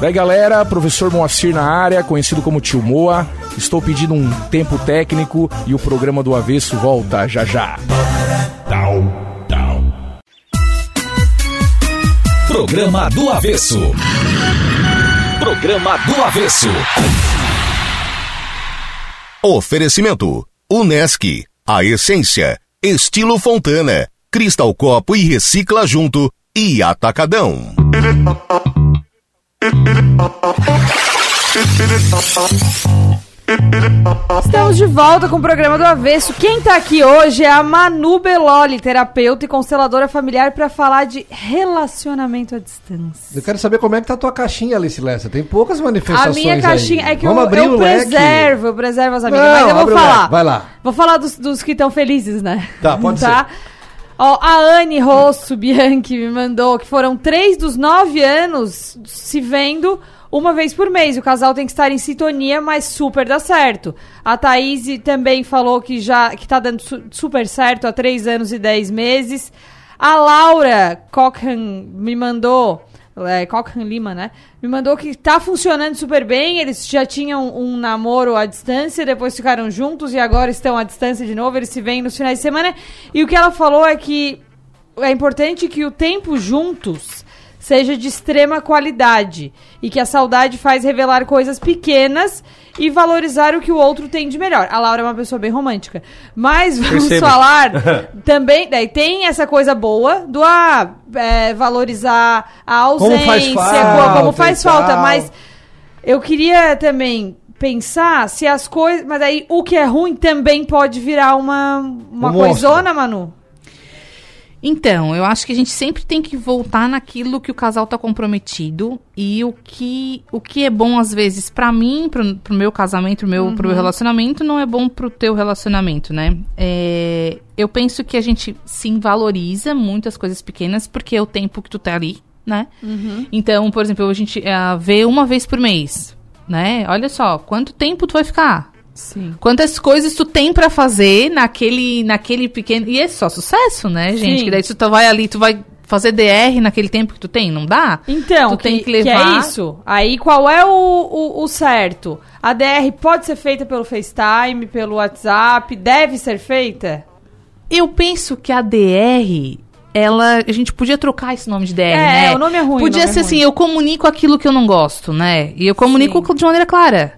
Daí galera, professor Moacir na área, conhecido como Tio Moa. Estou pedindo um tempo técnico e o programa do Avesso volta já já. Programa do Avesso. Programa do Avesso. Oferecimento: Unesc, a essência, estilo Fontana, Cristal Copo e Recicla Junto e Atacadão. Estamos de volta com o programa do Avesso. Quem tá aqui hoje é a Manu Beloli, terapeuta e consteladora familiar, para falar de relacionamento à distância. Eu quero saber como é que tá a tua caixinha, Alice Lessa. Tem poucas A manifestações minha caixinha aí. é que Vamos eu, abrir eu o leque. preservo, eu preservo as amigas, Não, mas eu vou falar. leque, vai lá. Vou falar dos, dos que estão felizes, né? Tá, pode tá? Ó, a Anne Rosso Bianchi me mandou que foram três dos nove anos se vendo uma vez por mês. O casal tem que estar em sintonia, mas super dá certo. A Thaís também falou que já que tá dando su- super certo há três anos e dez meses. A Laura Cochrane me mandou. É, Cochrane Lima, né? Me mandou que tá funcionando super bem. Eles já tinham um namoro à distância, depois ficaram juntos e agora estão à distância de novo. Eles se veem nos finais de semana. E o que ela falou é que é importante que o tempo juntos seja de extrema qualidade e que a saudade faz revelar coisas pequenas e valorizar o que o outro tem de melhor. A Laura é uma pessoa bem romântica, mas vamos falar também, daí tem essa coisa boa do ah, é, valorizar a ausência, Como faz como, falta faz e falta, mas eu queria também pensar se as coisas, mas aí o que é ruim também pode virar uma uma Um coisona, Manu. Então, eu acho que a gente sempre tem que voltar naquilo que o casal tá comprometido e o que, o que é bom às vezes pra mim, pro, pro meu casamento, pro meu, pro meu relacionamento, não é bom pro teu relacionamento, né? É, eu penso que a gente sim valoriza muitas coisas pequenas porque é o tempo que tu tá ali, né? Então, por exemplo, a gente é, vê uma vez por mês, né? Olha só, quanto tempo tu vai ficar? Sim. Quantas coisas tu tem pra fazer naquele, naquele pequeno. E é só sucesso, né, gente? Sim. Que daí tu tá- vai ali, tu vai fazer DR naquele tempo que tu tem, não dá? Então, Tu que, tem que que levar- é isso. Aí, qual é o, o, o certo? A DR pode ser feita pelo FaceTime, pelo WhatsApp? Deve ser feita? Eu penso que a DR, ela. A gente podia trocar esse nome de DR, É, né? o nome é ruim, Podia é ser ruim. assim, eu comunico aquilo que eu não gosto, né? E eu comunico de maneira clara.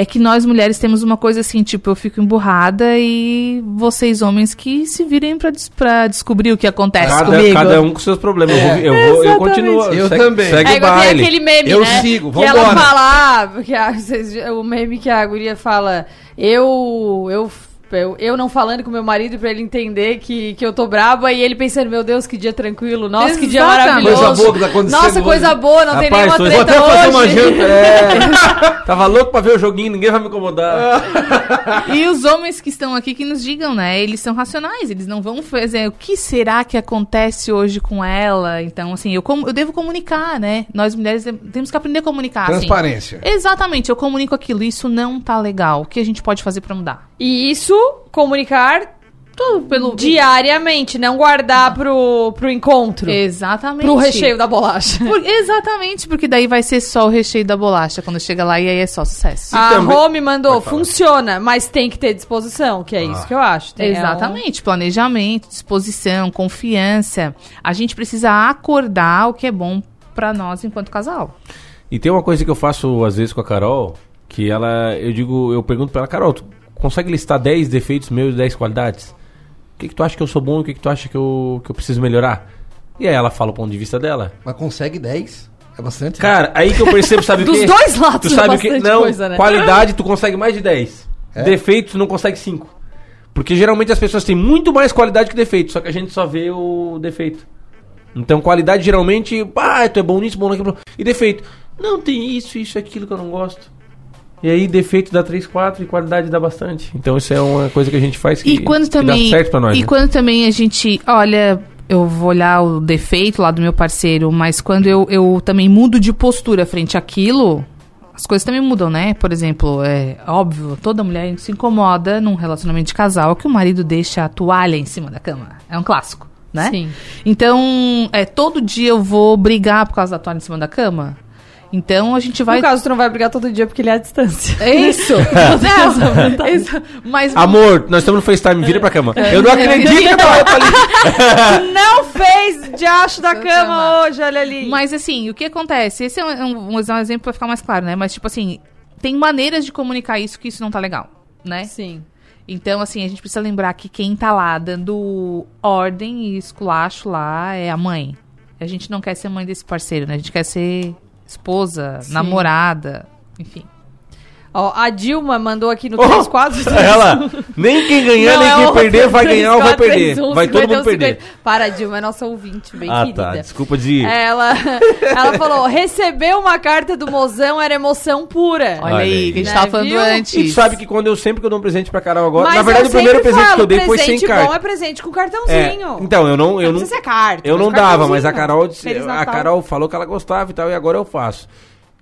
É que nós mulheres temos uma coisa assim, tipo, eu fico emburrada e vocês homens que se virem pra, des- pra descobrir o que acontece Cada, comigo. cada um com seus problemas. Eu, vou- eu, vou- eu continuo. Eu segue, também. Segue é o baile. aquele meme, Eu né? sigo, que ela vambora. fala, ah, porque a- o meme que a guria fala, eu, eu, eu, eu não falando com meu marido pra ele entender que, que eu tô braba e ele pensando, meu Deus, que dia tranquilo, nossa, que dia maravilhoso. Coisa boa que tá acontecendo Nossa, coisa hoje. boa, não tem Rapaz, nenhuma tô- vou treta até fazer uma hoje. janta. É. Tava louco pra ver o joguinho, ninguém vai me incomodar. E os homens que estão aqui que nos digam, né? Eles são racionais, eles não vão fazer o que será que acontece hoje com ela. Então, assim, eu, com- eu devo comunicar, né? Nós mulheres tem- temos que aprender a comunicar. assim. Transparência. Exatamente, eu comunico aquilo. Isso não tá legal. O que a gente pode fazer pra mudar? E isso, comunicar Tudo pelo diariamente, não guardar pro, pro encontro. Exatamente. Pro recheio da bolacha. Por- exatamente, porque daí vai ser só o recheio da bolacha quando chega lá e aí é só sucesso. A também- mandou, funciona, mas tem que ter disposição, que é isso que eu acho. Tem- é um- Exatamente, planejamento, disposição, confiança. A gente precisa acordar o que é bom pra nós enquanto casal. E tem uma coisa que eu faço às vezes com a Carol, que ela, eu digo, eu pergunto pra ela, Carol, tu consegue listar 10 defeitos meus e 10 qualidades? O que, que tu acha que eu sou bom e o que, que tu acha que eu, que eu preciso melhorar? E aí ela fala o ponto de vista dela. Mas consegue 10? É bastante. Cara, aí que eu percebo, sabe o Dos quê? dois lados Tu é sabe o que? Não, coisa, né? qualidade tu consegue mais de 10. É? Defeitos tu não consegue 5. Porque geralmente as pessoas têm muito mais qualidade que defeito, só que a gente só vê o defeito. Então qualidade geralmente, ah, tu é bom nisso, bom naquilo. E defeito, não, tem isso, isso, aquilo que eu não gosto. E aí defeito dá 3, 4 e qualidade dá bastante. Então isso é uma coisa que a gente faz que, E quando que também. dá certo pra nós. e né? quando também a gente. Olha, eu vou olhar o defeito lá do meu parceiro, mas quando eu, eu também mudo de postura frente àquilo. As coisas também mudam, né? Por exemplo, é óbvio, toda mulher se incomoda num relacionamento de casal que o marido deixa a toalha em cima da cama. É um clássico, né? Sim. Então, é, todo dia eu vou brigar por causa da toalha em cima da cama. Então a gente vai. No caso, tu não vai brigar todo dia porque ele é à distância. É isso! Não, isso. Mas Amor, nós estamos no FaceTime, vira pra cama. É. Eu não acredito que ali. não fez diacho da cama cama. hoje, olha ali. Mas assim, o que acontece? Esse é um, um- um exemplo pra ficar mais claro, né? Mas, tipo assim, tem maneiras de comunicar isso que isso não tá legal, né? Sim. Então, assim, a gente precisa lembrar que quem tá lá dando ordem e esculacho lá é a mãe. A gente não quer ser mãe desse parceiro, né? A gente quer ser esposa, namorada, enfim. Ó, a Dilma mandou aqui no Oh, 34... Ela, nem quem ganhar, Não, nem é quem outra, perder vai ganhar ou vai 34, perder. 31, Vai todo mundo 51, perder. 50. Para, Dilma, é nossa ouvinte, bem Ah, querida. tá. Desculpa de. Ela, ela falou: receber uma carta do mozão era emoção pura. Olha, Olha aí, aí. que a gente Né, tava falando viu? antes. E tu sabe que quando eu sempre que eu dou um presente pra Carol agora. Mas na verdade, o primeiro presente que falo, eu dei foi sem presente carta. bom é presente com É, cartãozinho. então, eu não. Eu não não, precisa ser carta. eu não dava, mas a disse-. Carol falou que ela gostava e tal, e agora eu faço.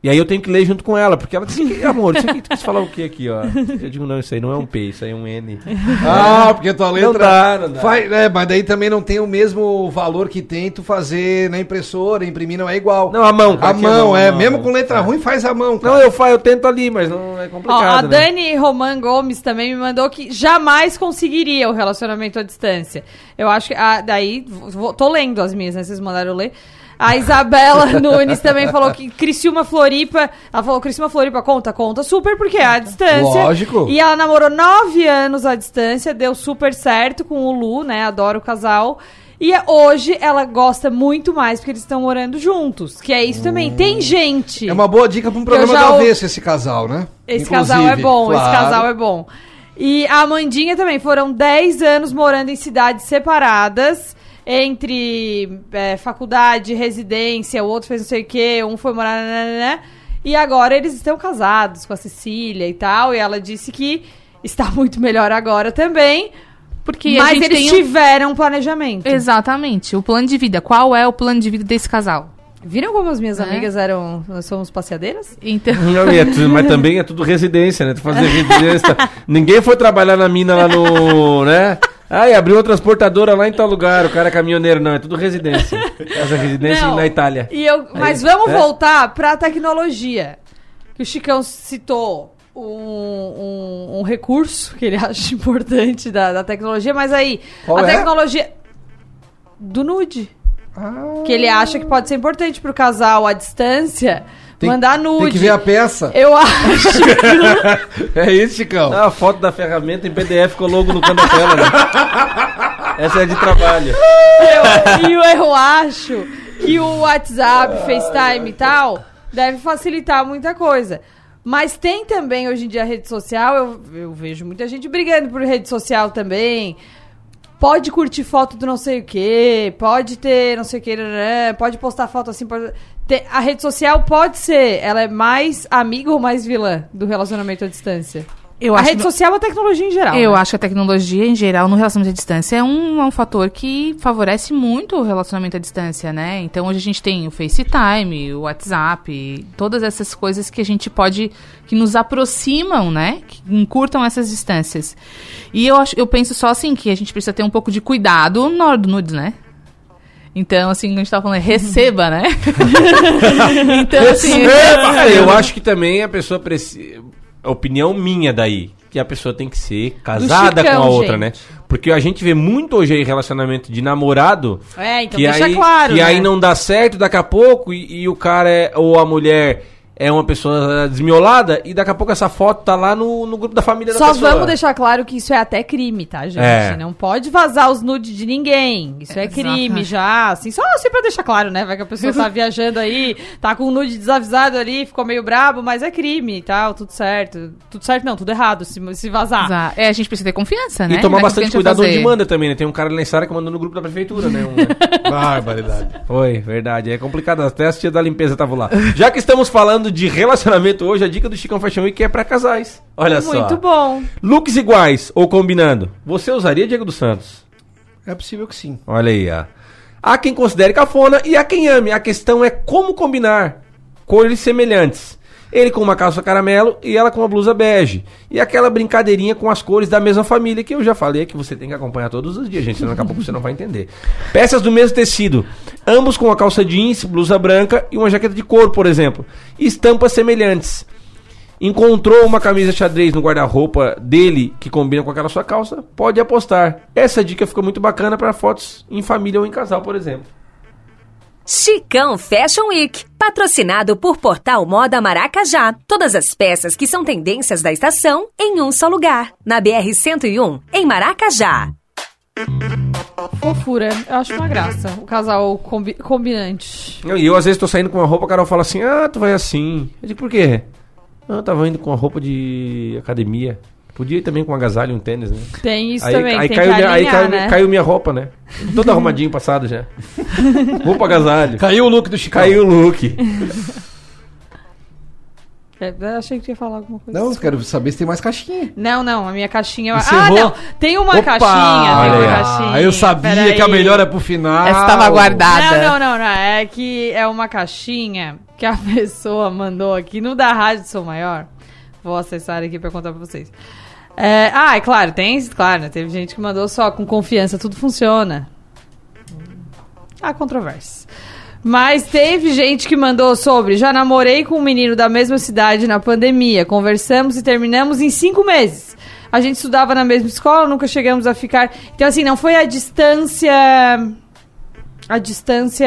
E aí eu tenho que ler junto com ela, porque ela disse que, amor, isso aqui tu quis falar o que aqui, ó? Eu digo, não, isso aí não é um P, isso aí é um N. Ah, porque tua letra. Não dá, não dá. Faz, é, mas daí também não tem o mesmo valor que tem tu fazer na impressora, imprimir não é igual. Não, a mão. a aqui mão, é. mão, mesmo mão. com letra ruim, faz a mão. cara. Não, eu faço, eu tento ali, mas não é Ó, complicado. a né? Dani Roman Gomes também me mandou que jamais conseguiria o relacionamento à distância. Eu acho que. ah, daí, vou- tô lendo as minhas, né? Vocês mandaram eu ler. A Isabela Nunes também falou que Criciúma Floripa. Ela falou: Criciúma Floripa conta, conta super, porque é a distância. Lógico. E ela namorou nove anos à distância, deu super certo com o Lu, né? Adora o casal. E é- hoje ela gosta muito mais porque eles estão morando juntos. Que é isso também. Tem gente. É uma boa dica pra um programa do ou- avesso esse casal, né? Esse Inclusive, casal é bom, esse claro. casal é bom. E a Amandinha também, foram 10 anos morando em cidades separadas, entre é, faculdade, residência, o outro fez não sei o quê, um foi morar... Né, e agora eles estão casados com a Cecília e tal, e ela disse que está muito melhor agora também, Porque a mas gente eles tem um- tiveram um planejamento. Exatamente. O plano de vida. Qual é o plano de vida desse casal? Viram como as minhas É. amigas eram... Nós somos passeadeiras? Então. Não, é tudo- mas também é tudo residência, né? Tu fazer residência. Ninguém foi trabalhar na mina lá no. né? Ai, abriu uma transportadora lá em tal lugar, o cara é caminhoneiro, não, é tudo residência. Essa residência Não, na Itália. E eu, mas vamos é. voltar pra tecnologia. Que o Chicão citou um, um, um recurso que ele acha importante da, da tecnologia, mas aí, Qual a é? tecnologia do nude. Ah. Que ele acha que pode ser importante pro casal à distância Tem- mandar nude. Tem que ver a peça. Eu acho. É isso, Chicão. Ah, a foto da ferramenta em PDF com o logo no canto da tela, né? Essa é de trabalho. eu, e eu, eu acho que o WhatsApp, FaceTime e tal, deve facilitar muita coisa. Mas tem também, hoje em dia, a rede social. Eu, eu vejo muita gente brigando por rede social também. Pode curtir foto do não sei o que, pode ter não sei o que, pode postar foto assim. Pode... a rede social pode ser, ela é mais amiga ou mais vilã do relacionamento à distância? Eu a acho rede que- social é a tecnologia em geral. Eu né? acho que a tecnologia, em geral, no relacionamento à distância, é um, é um fator que favorece muito o relacionamento à distância, né? Então, hoje a gente tem o FaceTime, o WhatsApp, todas essas coisas que a gente pode, que nos aproximam, né? Que encurtam essas distâncias. E eu, acho, eu penso só assim, que a gente precisa ter um pouco de cuidado na hora do nudes, né? Então, assim, a gente tava falando, é receba, né? então, assim... É, eu acho que também a pessoa precisa. Opinião minha daí. Que a pessoa tem que ser casada Chicão, com a outra, gente. né? Porque a gente vê muito hoje aí relacionamento de namorado. É, então que deixa aí, claro. Que né? aí não dá certo daqui a pouco e, e o cara é, ou a mulher é uma pessoa desmiolada e daqui a pouco essa foto tá lá no, no grupo da família Só da pessoa. vamos deixar claro que isso é até crime, tá, gente? É. Não pode vazar os nudes de ninguém. Isso é, É, crime já, assim, só assim pra deixar claro, né? Vai que a pessoa tá viajando aí, tá com o nude desavisado ali, ficou meio brabo, mas é crime e tal, tudo certo. Tudo certo não, tudo errado, se, se vazar. Exa- É, a gente precisa ter confiança, né? E tomar a bastante cuidado onde manda também, né? Tem um cara lá em Sara que mandou no grupo da prefeitura, né? Um, Barbaridade. Foi, verdade. É complicado. Até as tias da limpeza estavam lá. Já que estamos falando de relacionamento hoje, a dica do Chicão Fashion Week é pra casais. Olha só. Muito bom. Looks iguais ou combinando. Você usaria Diego dos Santos? É possível que sim. Olha aí, ó. Há quem considere cafona e há quem ame. A questão é como combinar cores semelhantes. Ele com uma calça caramelo e ela com uma blusa bege. E aquela brincadeirinha com as cores da mesma família, que eu já falei que você tem que acompanhar todos os dias, gente, senão daqui a pouco você não vai entender. Peças do mesmo tecido. Ambos com a calça jeans, blusa branca e uma jaqueta de couro, por exemplo. Estampas semelhantes. Encontrou uma camisa xadrez no guarda-roupa dele que combina com aquela sua calça? Pode apostar. Essa dica fica muito bacana para fotos em família ou em casal, por exemplo. Chicão Fashion Week, patrocinado por Portal Moda Maracajá. Todas as peças que são tendências da estação em um só lugar. Na BR-101, em Maracajá. Fofura, eu acho uma graça. O casal combi- combinante. E eu, às vezes, tô saindo com uma roupa, a Carol fala assim: Ah, tu vai assim. Eu digo, por quê? Eu tava indo com a roupa de academia. Podia ir também com um agasalho e um tênis, né? Tem isso aí, também, aí tem caiu, que minha, aí alinhar, caiu, né? caiu minha roupa, né? Todo arrumadinho passado já. roupa agasalho. Caiu o look do Chicago. Caiu o look. É, eu achei que ia falar alguma coisa. Não, eu quero saber se tem mais caixinha. Não, não, a minha caixinha... Ah, Encerrou? não, tem uma Opa! caixinha, tem uma caixinha. Ah, eu sabia que a melhor é pro final. Essa tava guardada. Não, não, não, não, é que é uma caixinha que a pessoa mandou aqui no da Rádio Sou Maior. Vou acessar aqui pra contar pra vocês. É, ah, é claro, tem, claro, né, teve gente que mandou só com confiança, tudo funciona. Há controvérsias. Mas teve gente que mandou sobre. Já namorei com um menino da mesma cidade na pandemia. Conversamos e terminamos em cinco meses. A gente estudava na mesma escola, nunca chegamos a ficar. Então, assim, não foi a distância. A distância.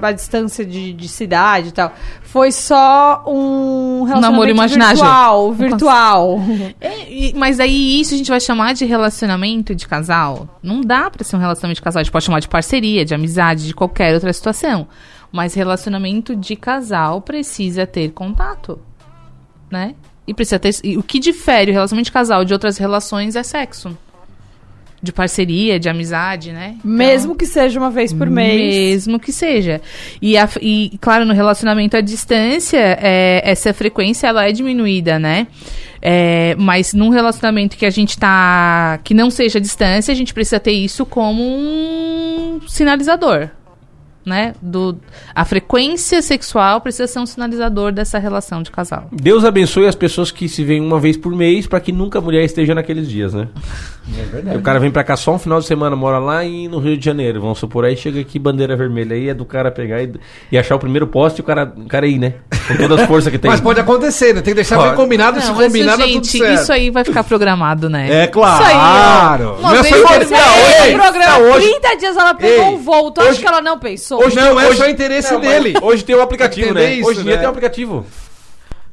A distância de, de cidade e tal. Foi só um relacionamento namoro imaginário. virtual. Virtual. É, e- mas aí isso a gente vai chamar de relacionamento de casal? Não dá pra ser um relacionamento de casal. A gente pode chamar de parceria, de amizade, de qualquer outra situação. Mas relacionamento de casal precisa ter contato, né? E precisa ter. E o que difere o relacionamento de casal de outras relações é sexo. De parceria, de amizade, né? Mesmo que seja uma vez por mês. Mesmo que seja. E, a- e, claro, no relacionamento à distância, é, essa frequência ela é diminuída, né? É, mas num relacionamento que a gente tá. que não seja à distância, a gente precisa ter isso como um sinalizador. Né? Do, a frequência sexual precisa ser um sinalizador dessa relação de casal. Deus abençoe as pessoas que se veem uma vez por mês pra que nunca a mulher esteja naqueles dias, né? É verdade. O cara vem pra cá só um final de semana, mora lá e no Rio de Janeiro. Vamos supor, aí chega aqui, bandeira vermelha. Aí é do cara pegar e, e achar o primeiro poste e o cara, o cara ir, né? Com todas as forças que tem. Mas pode acontecer, né? Tem que deixar bem combinado. se Não, mas, combinar, tá tudo gente, certo. isso aí vai ficar programado, né? É claro. Isso aí, ó. É Uma só vez programa, não, hoje- 30 dias ela pegou Ei, um voo. Tu acha que ela não pensou? Hoje não é hoje- só interesse Não, dele. Hoje tem um aplicativo, né? isso, hoje em dia né? tem um aplicativo.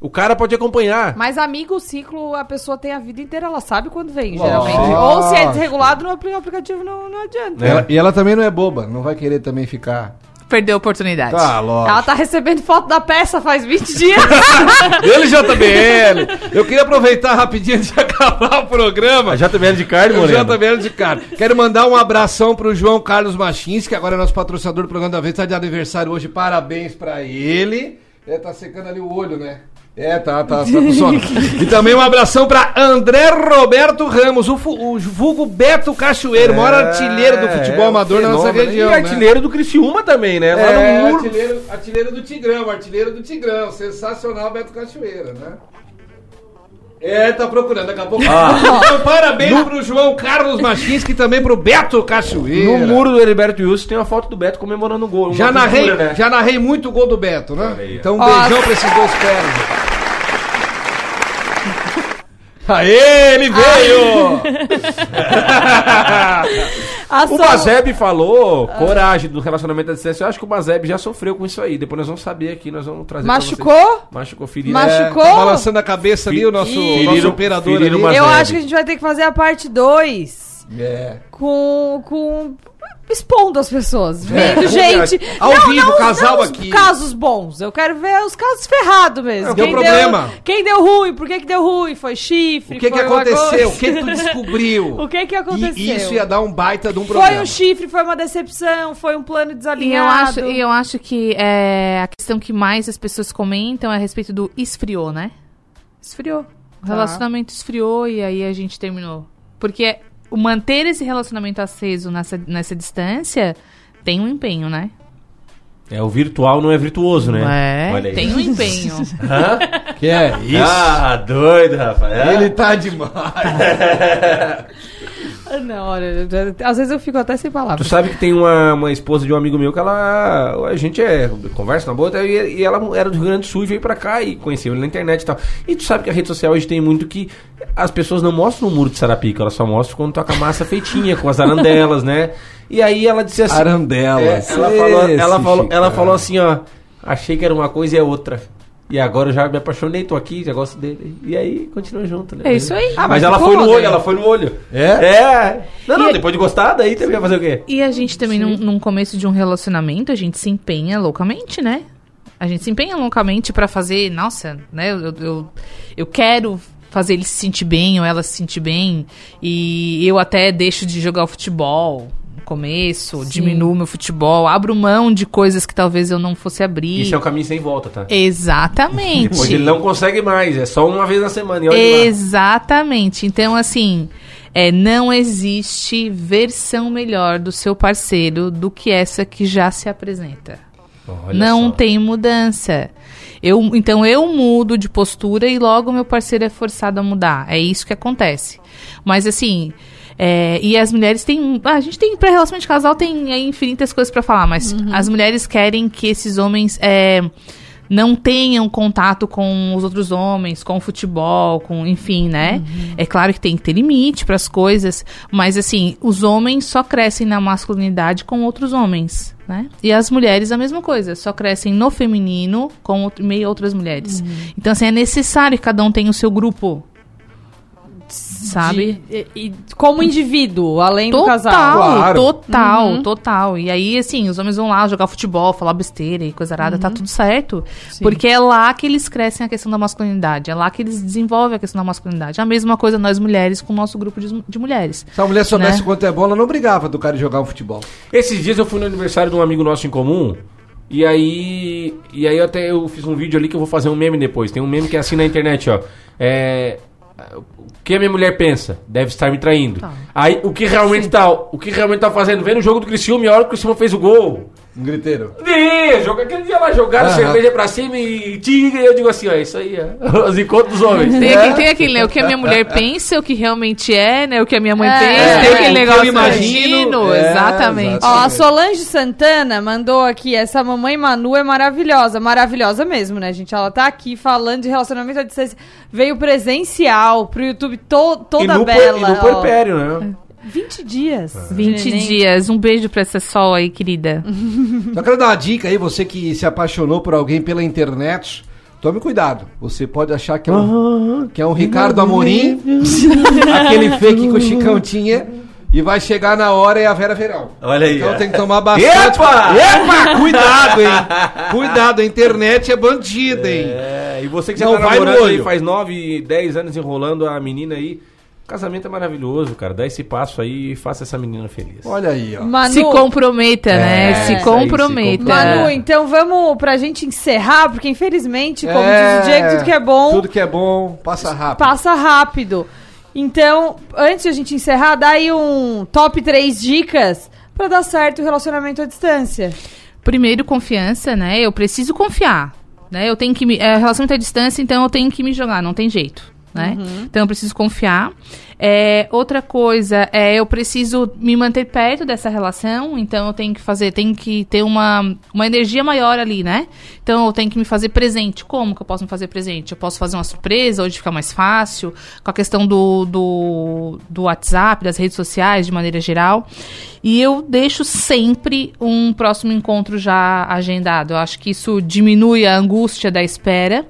O cara pode acompanhar. Mas amigo, o ciclo, a pessoa tem a vida inteira, ela sabe quando vem, Lógico. geralmente. Ou se é desregulado no apli- aplicativo, não, não adianta. Ela- e ela também não é boba, não vai querer também ficar. Perdeu a oportunidade. Tá, lógico. Ela tá recebendo foto da peça faz 20 dias. Ele JBL. Eu queria aproveitar rapidinho antes de acabar o programa. A JBL de carne, Moreno. JBL de cara. Quero mandar um abração pro João Carlos Machins, que agora é nosso patrocinador do programa da vez, tá de aniversário hoje. Parabéns pra ele. É, tá secando ali o olho, né? É, tá, tá, tá com sono. E também um abração pra André Roberto Ramos, o, o vulgo Beto Cachoeiro, maior artilheiro do futebol amador na nossa É, fenômeno. região. E né? artilheiro do Criciúma também, né? Lá É, no muro. artilheiro, artilheiro do Tigrão, artilheiro do Tigrão. Sensacional, Beto Cachoeira, né? É, tá procurando, daqui a pouco. Então, parabéns pro João Carlos Machins, que também pro Beto Cachoeira. No muro do Heriberto Wilson tem uma foto do Beto comemorando o gol. Já narrei, pintura, né? já narrei muito gol do Beto, né? Então um Ó, beijão pra esses dois pés. Aê, ele veio! O Mazeb falou coragem do relacionamento à distância. Eu acho que o Mazeb já sofreu com isso aí. Depois nós vamos saber aqui, nós vamos trazer Machucou? vocês. Machucou, ferido. Machucou? Tá balançando a cabeça ali, o nosso, Feriram- nosso operador feriram ali. Eu acho que a gente vai ter que fazer a parte 2 É. com, com. Expondo as pessoas. Vendo gente. Ao vivo, casal os aqui. casos bons. Eu quero ver os casos ferrados mesmo. Deu problema. quem deu ruim? Por que, que deu ruim? Foi chifre? O que que foi aconteceu? O que que tu descobriu? O que que aconteceu? E isso ia dar um baita de um Foi programa. um chifre, foi uma decepção, foi um plano E eu desalinhado. acho, e eu acho que é, a questão que mais as pessoas comentam é a respeito do esfriou, né? Esfriou. O Tá. relacionamento esfriou e aí a gente terminou. Porque manter esse relacionamento aceso nessa, nessa distância tem um empenho, né? É, o virtual não é virtuoso, né? É, Olha aí. tem um empenho. Hã? Que é isso? Ah, doido, rapaz. Ele tá demais. Não, olha, às vezes eu fico até sem Tu palavras. sabe que tem uma, uma esposa de um amigo meu que ela. A gente é. Conversa na boa, e, e ela era do Rio Grande do Sul e veio pra cá e conheceu ele na internet e tal. E tu sabe que a rede social hoje tem muito que as pessoas não mostram o muro de Sarapica, elas só mostram quando toca massa feitinha, com as arandelas, né? E aí ela disse assim. Arandelas. É, ela, falou, ela, falou, ela falou assim, ó. Achei que era uma coisa e é outra. E agora eu já me apaixonei, tô aqui, já gosto dele. E aí continua junto, né? É isso aí. Ah, mas, mas ela foi no olho, né? ela foi no olho. É? É. Não, não, E- depois de gostar, daí também vai fazer o quê? E a gente também, num, num começo de um relacionamento, a gente se empenha loucamente, né? A gente se empenha loucamente pra fazer, nossa, né? Eu, eu, eu quero fazer ele se sentir bem ou ela se sentir bem. E eu até deixo de jogar o futebol começo, diminuo meu futebol, abro mão de coisas que talvez eu não fosse abrir. Isso é um caminho sem volta, tá? Exatamente. Depois ele não consegue mais, é só uma vez na semana. E. Exatamente. Então, assim, é, não existe versão melhor do seu parceiro do que essa que já se apresenta. Olha não só. tem mudança. Eu, então eu mudo de postura e logo meu parceiro é forçado a mudar. É isso que acontece. Mas assim. É, e as mulheres têm. ah, a gente tem pra relacionamento de casal tem aí, infinitas coisas pra falar, mas as mulheres querem que esses homens é, não tenham contato com os outros homens, com o futebol, com, enfim, né? É claro que tem que ter limite para as coisas, mas assim, os homens só crescem na masculinidade com outros homens, né? E as mulheres a mesma coisa, só crescem no feminino com outro, meio outras mulheres. Então assim, é necessário que cada um tenha o seu grupo. Sabe? De- e, e como indivíduo, além do Total, casal. Claro. total, Uhum. total. E aí, assim, os homens vão lá jogar futebol, falar besteira e coisa arada, Uhum. tá tudo certo. Porque é lá que eles crescem a questão da masculinidade, é lá que eles desenvolvem a questão da masculinidade. A mesma coisa nós mulheres com o nosso grupo de, de mulheres. Se a mulher soubesse Né? quanto é bom, ela não brigava do cara jogar um futebol. Esses dias eu fui no aniversário de um amigo nosso em comum. E aí. E aí até eu fiz um vídeo ali que eu vou fazer um meme depois. Tem um meme que é assim na internet, ó. É. O que a minha mulher pensa? Deve estar me traindo. Aí o que realmente tá. O que realmente tá fazendo? Vendo o jogo do Criciúma a hora que o Criciúma fez o gol. Um griteiro. Ih, joga aquele dia lá, jogaram Aham. cerveja pra cima e tigre. Eu digo assim, ó, isso aí, ó. Os encontros dos homens. Tem, aquele, tem aquele, né? O que a minha mulher pensa, o que realmente é, né? O que a minha mãe É. pensa, É, tem o aquele que negócio eu imagino. É, exatamente. Ó, a Solange Santana mandou aqui, essa mamãe Manu é maravilhosa, maravilhosa mesmo, né, gente? Ela tá aqui falando de relacionamento à distância, veio presencial pro YouTube to, toda e no, bela. e no ó. puerpério, né? 20 dias. de 20 neném. dias. Um beijo pra essa sol aí, querida. Só quero dar uma dica aí, você que se apaixonou por alguém pela internet, tome cuidado. Você pode achar que é um, que é um Ricardo Amorim, aquele fake que o Chicão tinha, e vai chegar na hora e a Vera Verão. Olha aí. Então ó. tem que tomar bastante. Epa! Epa! Cuidado, hein? Cuidado, a internet é bandida, hein? É, e você que já Não tá vai no namorando aí, faz 9, 10 anos enrolando a menina aí. Casamento é maravilhoso, cara. Dá esse passo aí e faça essa menina feliz. Olha aí, ó. Manu, Se comprometa, né? É, Se aí, se comprometa. Manu, então vamos pra gente encerrar, porque infelizmente, como É, diz o Diego, tudo que é bom Tudo que é bom, passa rápido. passa rápido. Então, antes de a gente encerrar, dá aí um top 3 dicas pra dar certo o relacionamento à distância. Primeiro, confiança, né? Eu preciso confiar, né? Eu tenho que me... É relacionamento à distância, então eu tenho que me jogar, não tem jeito, né? Então eu preciso confiar. É, outra coisa é eu preciso me manter perto dessa relação, então eu tenho que fazer, tenho que ter uma, uma energia maior ali, né? Então eu tenho que me fazer presente. Como que eu posso me fazer presente? Eu posso fazer uma surpresa, hoje fica mais fácil, com a questão do, do, do WhatsApp, das redes sociais, de maneira geral. E eu deixo sempre um próximo encontro já agendado. Eu acho que isso diminui a angústia da espera,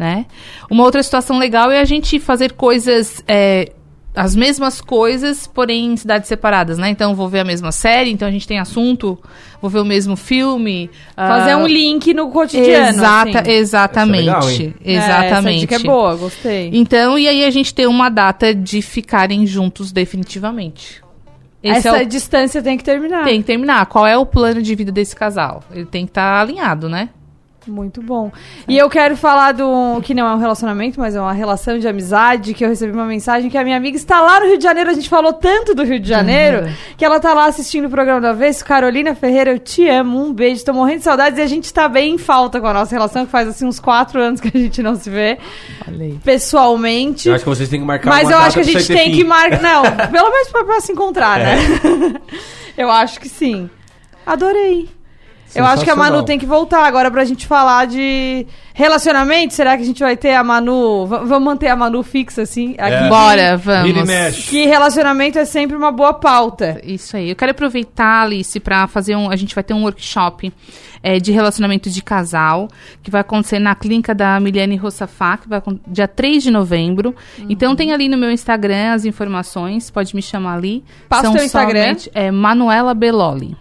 né? Uma outra situação legal é a gente fazer coisas. é, as mesmas coisas, porém em cidades separadas, né? Então, vou ver a mesma série, então a gente tem assunto, vou ver o mesmo filme. Fazer ah, um link no cotidiano. Exata, assim. Exatamente. É legal, hein? É, exatamente. essa dica é boa, gostei. Então, e aí a gente tem uma data de ficarem juntos definitivamente. Esse Essa é o distância tem que terminar. tem que terminar. Qual é o plano de vida desse casal? Ele tem que estar alinhado, né? Muito bom. E eu quero falar do que não é um relacionamento, mas é uma relação de amizade, que eu recebi uma mensagem que a minha amiga está lá no Rio de Janeiro, a gente falou tanto do Rio de Janeiro, que ela tá lá assistindo o programa da vez. Carolina Ferreira, eu te amo, um beijo, tô morrendo de saudades e a gente tá bem em falta com a nossa relação, que faz assim uns quatro anos que a gente não se vê aí. pessoalmente. Eu acho que vocês têm que marcar Mas uma eu acho que a gente tem fim. que marcar. Não, pelo menos pra, pra se encontrar, né? eu acho que sim. Adorei. Eu acho que a Manu tem que voltar agora pra gente falar de relacionamento. Será que a gente vai ter a Manu? v- vamos manter a Manu fixa, assim? Aqui. É. Bora, vamos. mexe. Que relacionamento é sempre uma boa pauta. Isso aí. Eu quero aproveitar, Alice, para fazer um. A gente vai ter um workshop é, de relacionamento de casal, que vai acontecer na clínica da Miliane Rossafá, que vai dia 3 de novembro. Então tem ali no meu Instagram as informações, pode me chamar ali. Passa o teu Instagram. somente- É Manuela Beloli.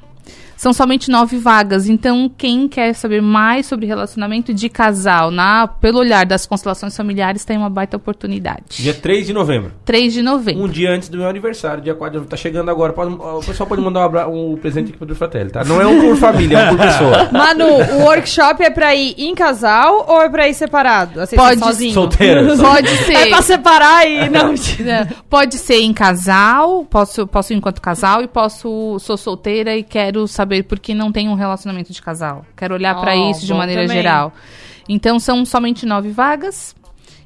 São somente nove vagas. Então, quem quer saber mais sobre relacionamento de casal, na, pelo olhar das constelações familiares, tem uma baita oportunidade. Dia 3 de novembro. 3 de novembro. Um dia antes do meu aniversário, dia 4 de novembro. Tá chegando agora. Pode- o pessoal pode mandar um, abra- um presente aqui pro Fratelli, tá? Não é um por família, é um por pessoa. Manu, o workshop é pra ir em casal ou é pra ir separado? Assim, Pode- sozinho? Solteira. Pode ser. É pra separar e não. É, Pode ser em casal, posso, posso ir enquanto casal e posso sou solteira e quero saber por que não tenho um relacionamento de casal. Quero olhar pra Oh, isso de maneira também. geral. Então são somente nove vagas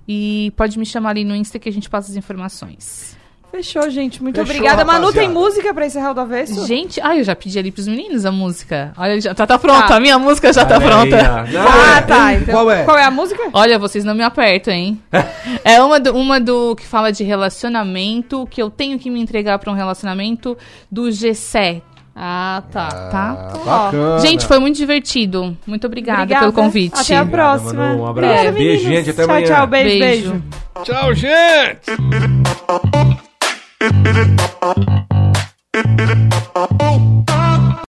e pode me chamar ali no Insta que a gente passa as informações. Fechou, gente. Muito Fechou, obrigada. Manu, rapaziada. tem música pra encerrar o do avesso? Gente, ai, eu já pedi ali pros meninos a música. Olha, já tá, tá pronta, Tá. a minha música já tá pronta. ó. Não, Ah, é. tá. Então, Qual é? Qual é a música? Olha, vocês não me apertam, hein? é uma do, uma do que fala de relacionamento, que eu tenho que me entregar pra um relacionamento do G7, ah, tá. Ah, tá. Bacana. Gente, foi muito divertido. Muito obrigada, obrigada. pelo convite. Até a próxima. Manu, um abraço. Obrigada, beijo, gente. Até tchau, amanhã. Tchau, tchau. Beijo, beijo. beijo. Tchau, gente.